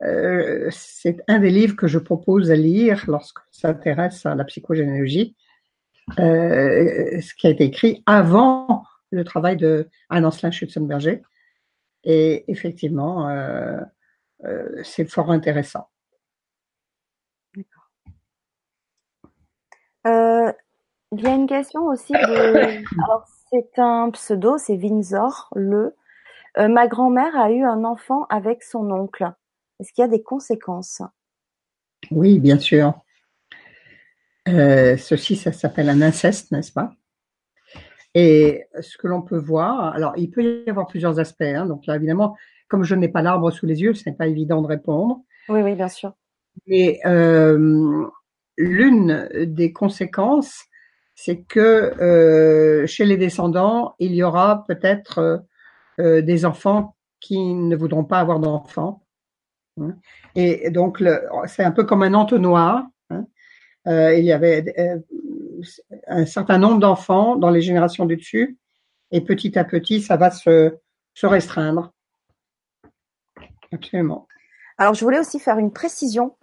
euh, c'est un des livres que je propose à lire lorsqu'on s'intéresse à la psychogénéalogie, euh, ce qui a été écrit avant le travail de Anne Ancelin Schutzenberger. Et effectivement, euh, c'est fort intéressant. D'accord. Il y a une question aussi de. Alors, c'est un pseudo, c'est Windsor, le. ma grand-mère a eu un enfant avec son oncle. Est-ce qu'il y a des conséquences? Oui, bien sûr. Euh, ceci, ça s'appelle un inceste, n'est-ce pas? Et ce que l'on peut voir, alors il peut y avoir plusieurs aspects. Hein, donc là, évidemment, comme je n'ai pas l'arbre sous les yeux, ce n'est pas évident de répondre. Oui, oui, bien sûr. Mais euh, l'une des conséquences, c'est que euh, chez les descendants, il y aura peut-être euh, des enfants qui ne voudront pas avoir d'enfants. Hein. Et donc, c'est un peu comme un entonnoir. Hein. Euh, il y avait euh, un certain nombre d'enfants dans les générations du dessus, et petit à petit, ça va se, se restreindre. Absolument. Alors, je voulais aussi faire une précision.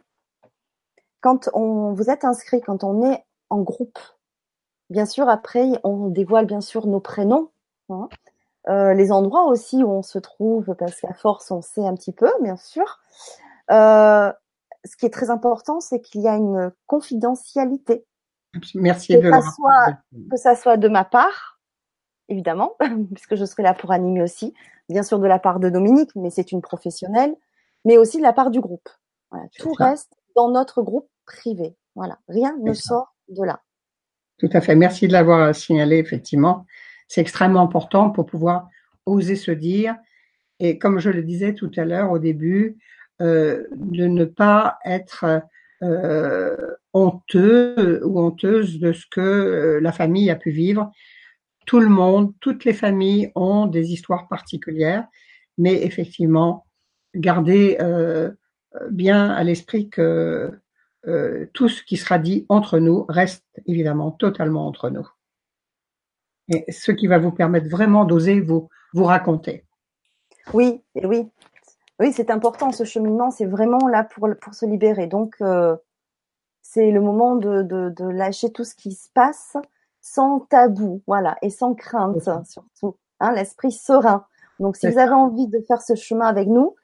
Quand on vous êtes inscrit, quand on est en groupe, bien sûr, après, on dévoile bien sûr nos prénoms, hein. euh, les endroits aussi où on se trouve, parce qu'à force, on sait un petit peu, bien sûr. Euh, ce qui est très important, c'est qu'il y a une confidentialité. Merci de ça soit, que ça soit de ma part, évidemment, <laughs> puisque je serai là pour animer aussi, bien sûr de la part de Dominique, mais c'est une professionnelle, mais aussi de la part du groupe. Voilà, tout reste dans notre groupe privé. Voilà, rien ne sort de là. Tout à fait. Merci de l'avoir signalé, effectivement. C'est extrêmement important pour pouvoir oser se dire. Et comme je le disais tout à l'heure au début, euh, de ne pas être euh, honteux ou honteuse de ce que euh, la famille a pu vivre. Tout le monde, toutes les familles ont des histoires particulières, mais effectivement, garder bien à l'esprit que tout ce qui sera dit entre nous reste évidemment totalement entre nous. Et ce qui va vous permettre vraiment d'oser vous, vous raconter. Oui, oui, oui, c'est important ce cheminement, c'est vraiment là pour, pour se libérer. Donc, euh, c'est le moment de, de, de, lâcher tout ce qui se passe sans tabou, voilà, et sans crainte surtout, hein, l'esprit serein. Donc, si vous avez envie de faire ce chemin avec nous,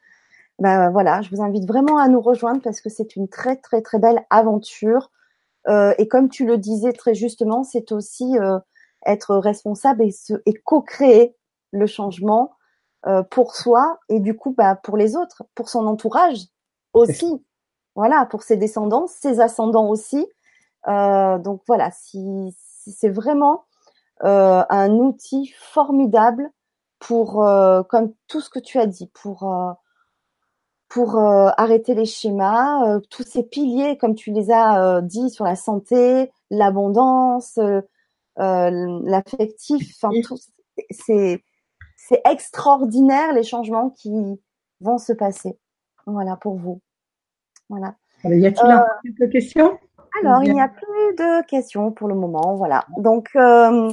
ben voilà, je vous invite vraiment à nous rejoindre parce que c'est une très très très belle aventure. Euh, et comme tu le disais très justement, c'est aussi euh, être responsable et, et co-créer le changement euh, pour soi et du coup bah, pour les autres, pour son entourage aussi. Voilà, pour ses descendants, ses ascendants aussi. Euh, donc voilà, si, c'est vraiment euh, un outil formidable pour, comme tout ce que tu as dit, pour pour arrêter les schémas, tous ces piliers, comme tu les as dit sur la santé, l'abondance, l'affectif, enfin c'est c'est extraordinaire les changements qui vont se passer. Voilà pour vous. Voilà. Y a-t-il euh, quelques questions? Alors, il n'y a plus de questions pour le moment. Voilà. Donc, euh,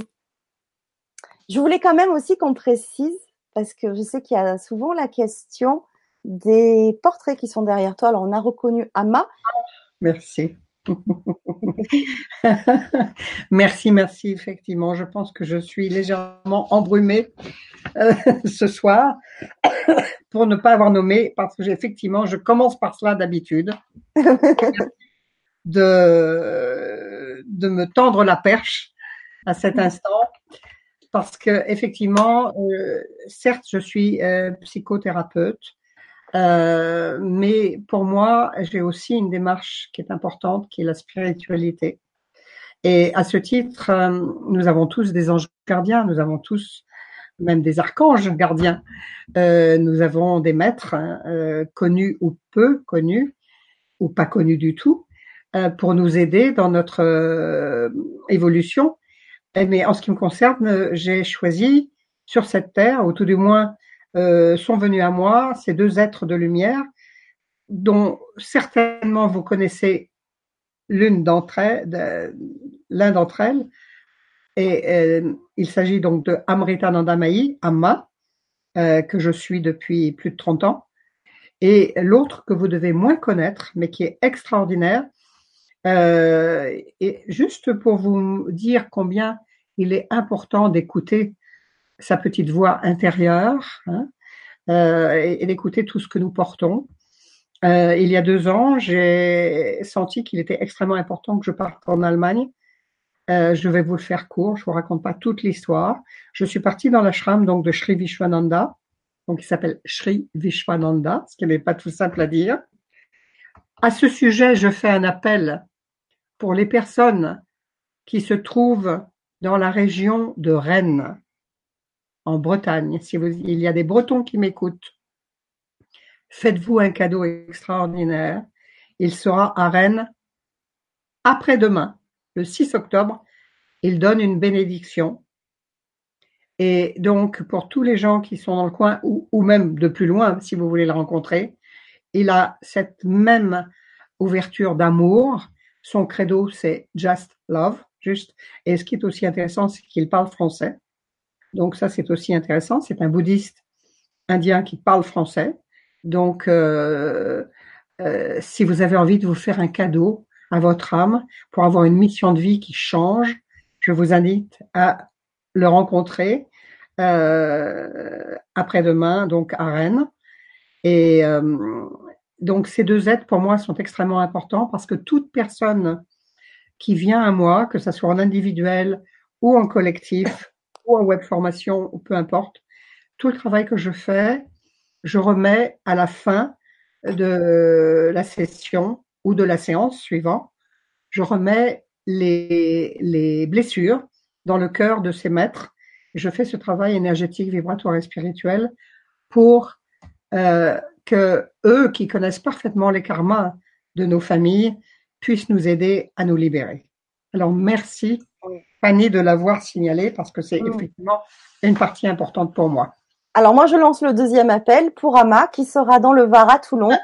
je voulais quand même aussi qu'on précise, parce que je sais qu'il y a souvent la question des portraits qui sont derrière toi. Alors, on a reconnu Ama. Merci. <laughs> merci, merci, effectivement. Je pense que je suis légèrement embrumée euh, ce soir <coughs> pour ne pas avoir nommé, parce que effectivement, je commence par cela d'habitude, <laughs> de, de me tendre la perche à cet instant, parce que effectivement, euh, certes, je suis euh, psychothérapeute, euh, mais pour moi, j'ai aussi une démarche qui est importante, qui est la spiritualité. Et à ce titre, euh, nous avons tous des anges gardiens, nous avons tous même des archanges gardiens. Euh, nous avons des maîtres hein, connus ou peu connus, ou pas connus du tout, pour nous aider dans notre évolution. Mais en ce qui me concerne, j'ai choisi sur cette terre, ou tout du moins euh, sont venus à moi ces deux êtres de lumière dont certainement vous connaissez l'une d'entre elles, l'un d'entre elles. Et euh, il s'agit donc de Amrita Nandamayi, Amma, euh, que je suis depuis plus de 30 ans, et l'autre que vous devez moins connaître, mais qui est extraordinaire. et juste pour vous dire combien il est important d'écouter sa petite voix intérieure hein, euh, et, d'écouter tout ce que nous portons. Euh, il y a deux ans, j'ai senti qu'il était extrêmement important que je parte en Allemagne. Euh, je vais vous le faire court, je vous raconte pas toute l'histoire. Je suis partie dans l'ashram donc de Sri Vishwananda, donc il s'appelle Sri Vishwananda, ce qui n'est pas tout simple à dire. À ce sujet, je fais un appel pour les personnes qui se trouvent dans la région de Rennes, en Bretagne. Si il y a des Bretons qui m'écoutent, faites-vous un cadeau extraordinaire. Il sera à Rennes après-demain, le 6 octobre. Il donne une bénédiction. Et donc, pour tous les gens qui sont dans le coin ou, ou même de plus loin, si vous voulez le rencontrer, il a cette même ouverture d'amour. Son credo, c'est Just Love, juste. Et ce qui est aussi intéressant, c'est qu'il parle français. Donc ça, c'est aussi intéressant. C'est un bouddhiste indien qui parle français. Donc, euh, euh, si vous avez envie de vous faire un cadeau à votre âme pour avoir une mission de vie qui change, je vous invite à le rencontrer euh, après-demain, donc à Rennes. Et euh, donc ces deux aides pour moi sont extrêmement importants parce que toute personne qui vient à moi, que ce soit en individuel ou en collectif ou en web formation ou peu importe, tout le travail que je fais, je remets à la fin de la session ou de la séance suivante, je remets les, les blessures dans le cœur de ces maîtres. Je fais ce travail énergétique, vibratoire et spirituel pour euh, que eux qui connaissent parfaitement les karmas de nos familles puissent nous aider à nous libérer. Alors merci Fanny de l'avoir signalé parce que c'est effectivement une partie importante pour moi. Alors moi je lance le deuxième appel pour Ama qui sera dans le Var à Toulon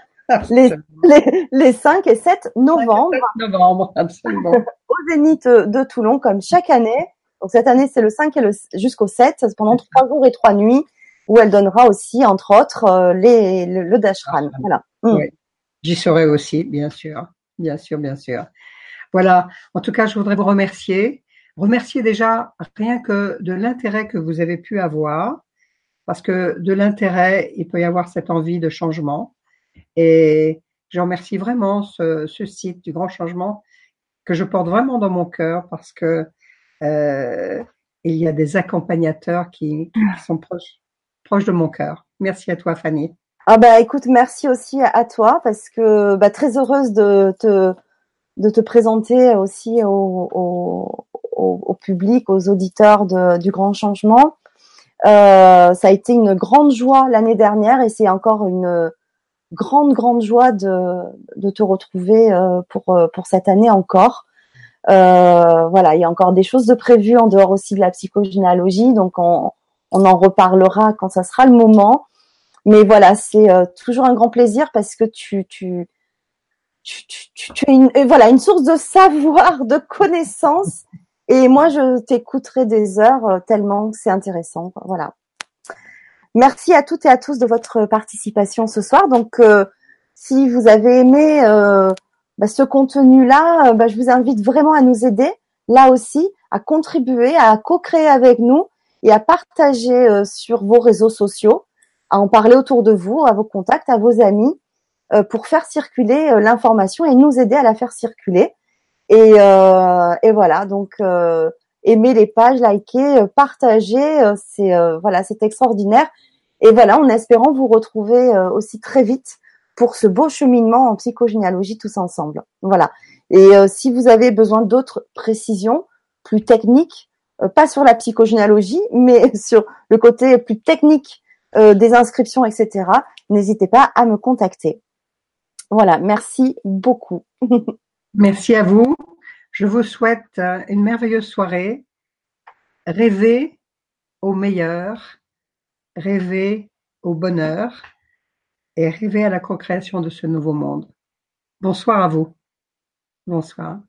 les, les, les, 5 et 7 novembre. 7 novembre, absolument. <laughs> au Zénith de Toulon comme chaque année. Donc cette année c'est le 5 et le jusqu'au 7 pendant trois jours et trois nuits où elle donnera aussi, entre autres, euh, les, le, le dashran. Ah, voilà. Mm. Oui. J'y serai aussi, bien sûr, bien sûr, bien sûr. Voilà. En tout cas, je voudrais vous remercier. Remercier déjà rien que de l'intérêt que vous avez pu avoir, parce que de l'intérêt, il peut y avoir cette envie de changement. Et je remercie vraiment ce, ce site du grand changement que je porte vraiment dans mon cœur parce que euh, il y a des accompagnateurs qui, qui sont proches proche de mon cœur. Merci à toi, Fanny. Ah bah écoute, merci aussi à toi parce que bah, très heureuse de te de te présenter aussi au, au, au public, aux auditeurs du Grand Changement. Euh, ça a été une grande joie l'année dernière et c'est encore une grande grande joie de, te retrouver euh, pour pour cette année encore. Euh, voilà, il y a encore des choses de prévues en dehors aussi de la psychogénéalogie, donc on, on en reparlera quand ça sera le moment. Mais voilà, c'est euh, toujours un grand plaisir parce que tu, tu, tu, tu, tu es une, voilà, une source de savoir, de connaissances. Et moi, je t'écouterai des heures euh, tellement c'est intéressant. Voilà. Merci à toutes et à tous de votre participation ce soir. Donc, euh, si vous avez aimé bah, ce contenu-là, bah, je vous invite vraiment à nous aider, là aussi, à contribuer, à co-créer avec nous et à partager euh, sur vos réseaux sociaux, à en parler autour de vous, à vos contacts, à vos amis, euh, pour faire circuler euh, l'information et nous aider à la faire circuler. Et, et voilà, donc aimer les pages, liker, partager, c'est voilà, c'est extraordinaire. Et voilà, en espérant vous retrouver aussi très vite pour ce beau cheminement en psychogénéalogie tous ensemble. Voilà. Et si vous avez besoin d'autres précisions plus techniques, euh, pas sur la psychogénéalogie, <laughs> mais sur le côté plus technique euh, des inscriptions, etc., n'hésitez pas à me contacter. Voilà, merci beaucoup. <laughs> merci à vous. Je vous souhaite euh, une merveilleuse soirée. Rêvez au meilleur, rêvez au bonheur et rêvez à la co-création de ce nouveau monde. Bonsoir à vous. Bonsoir.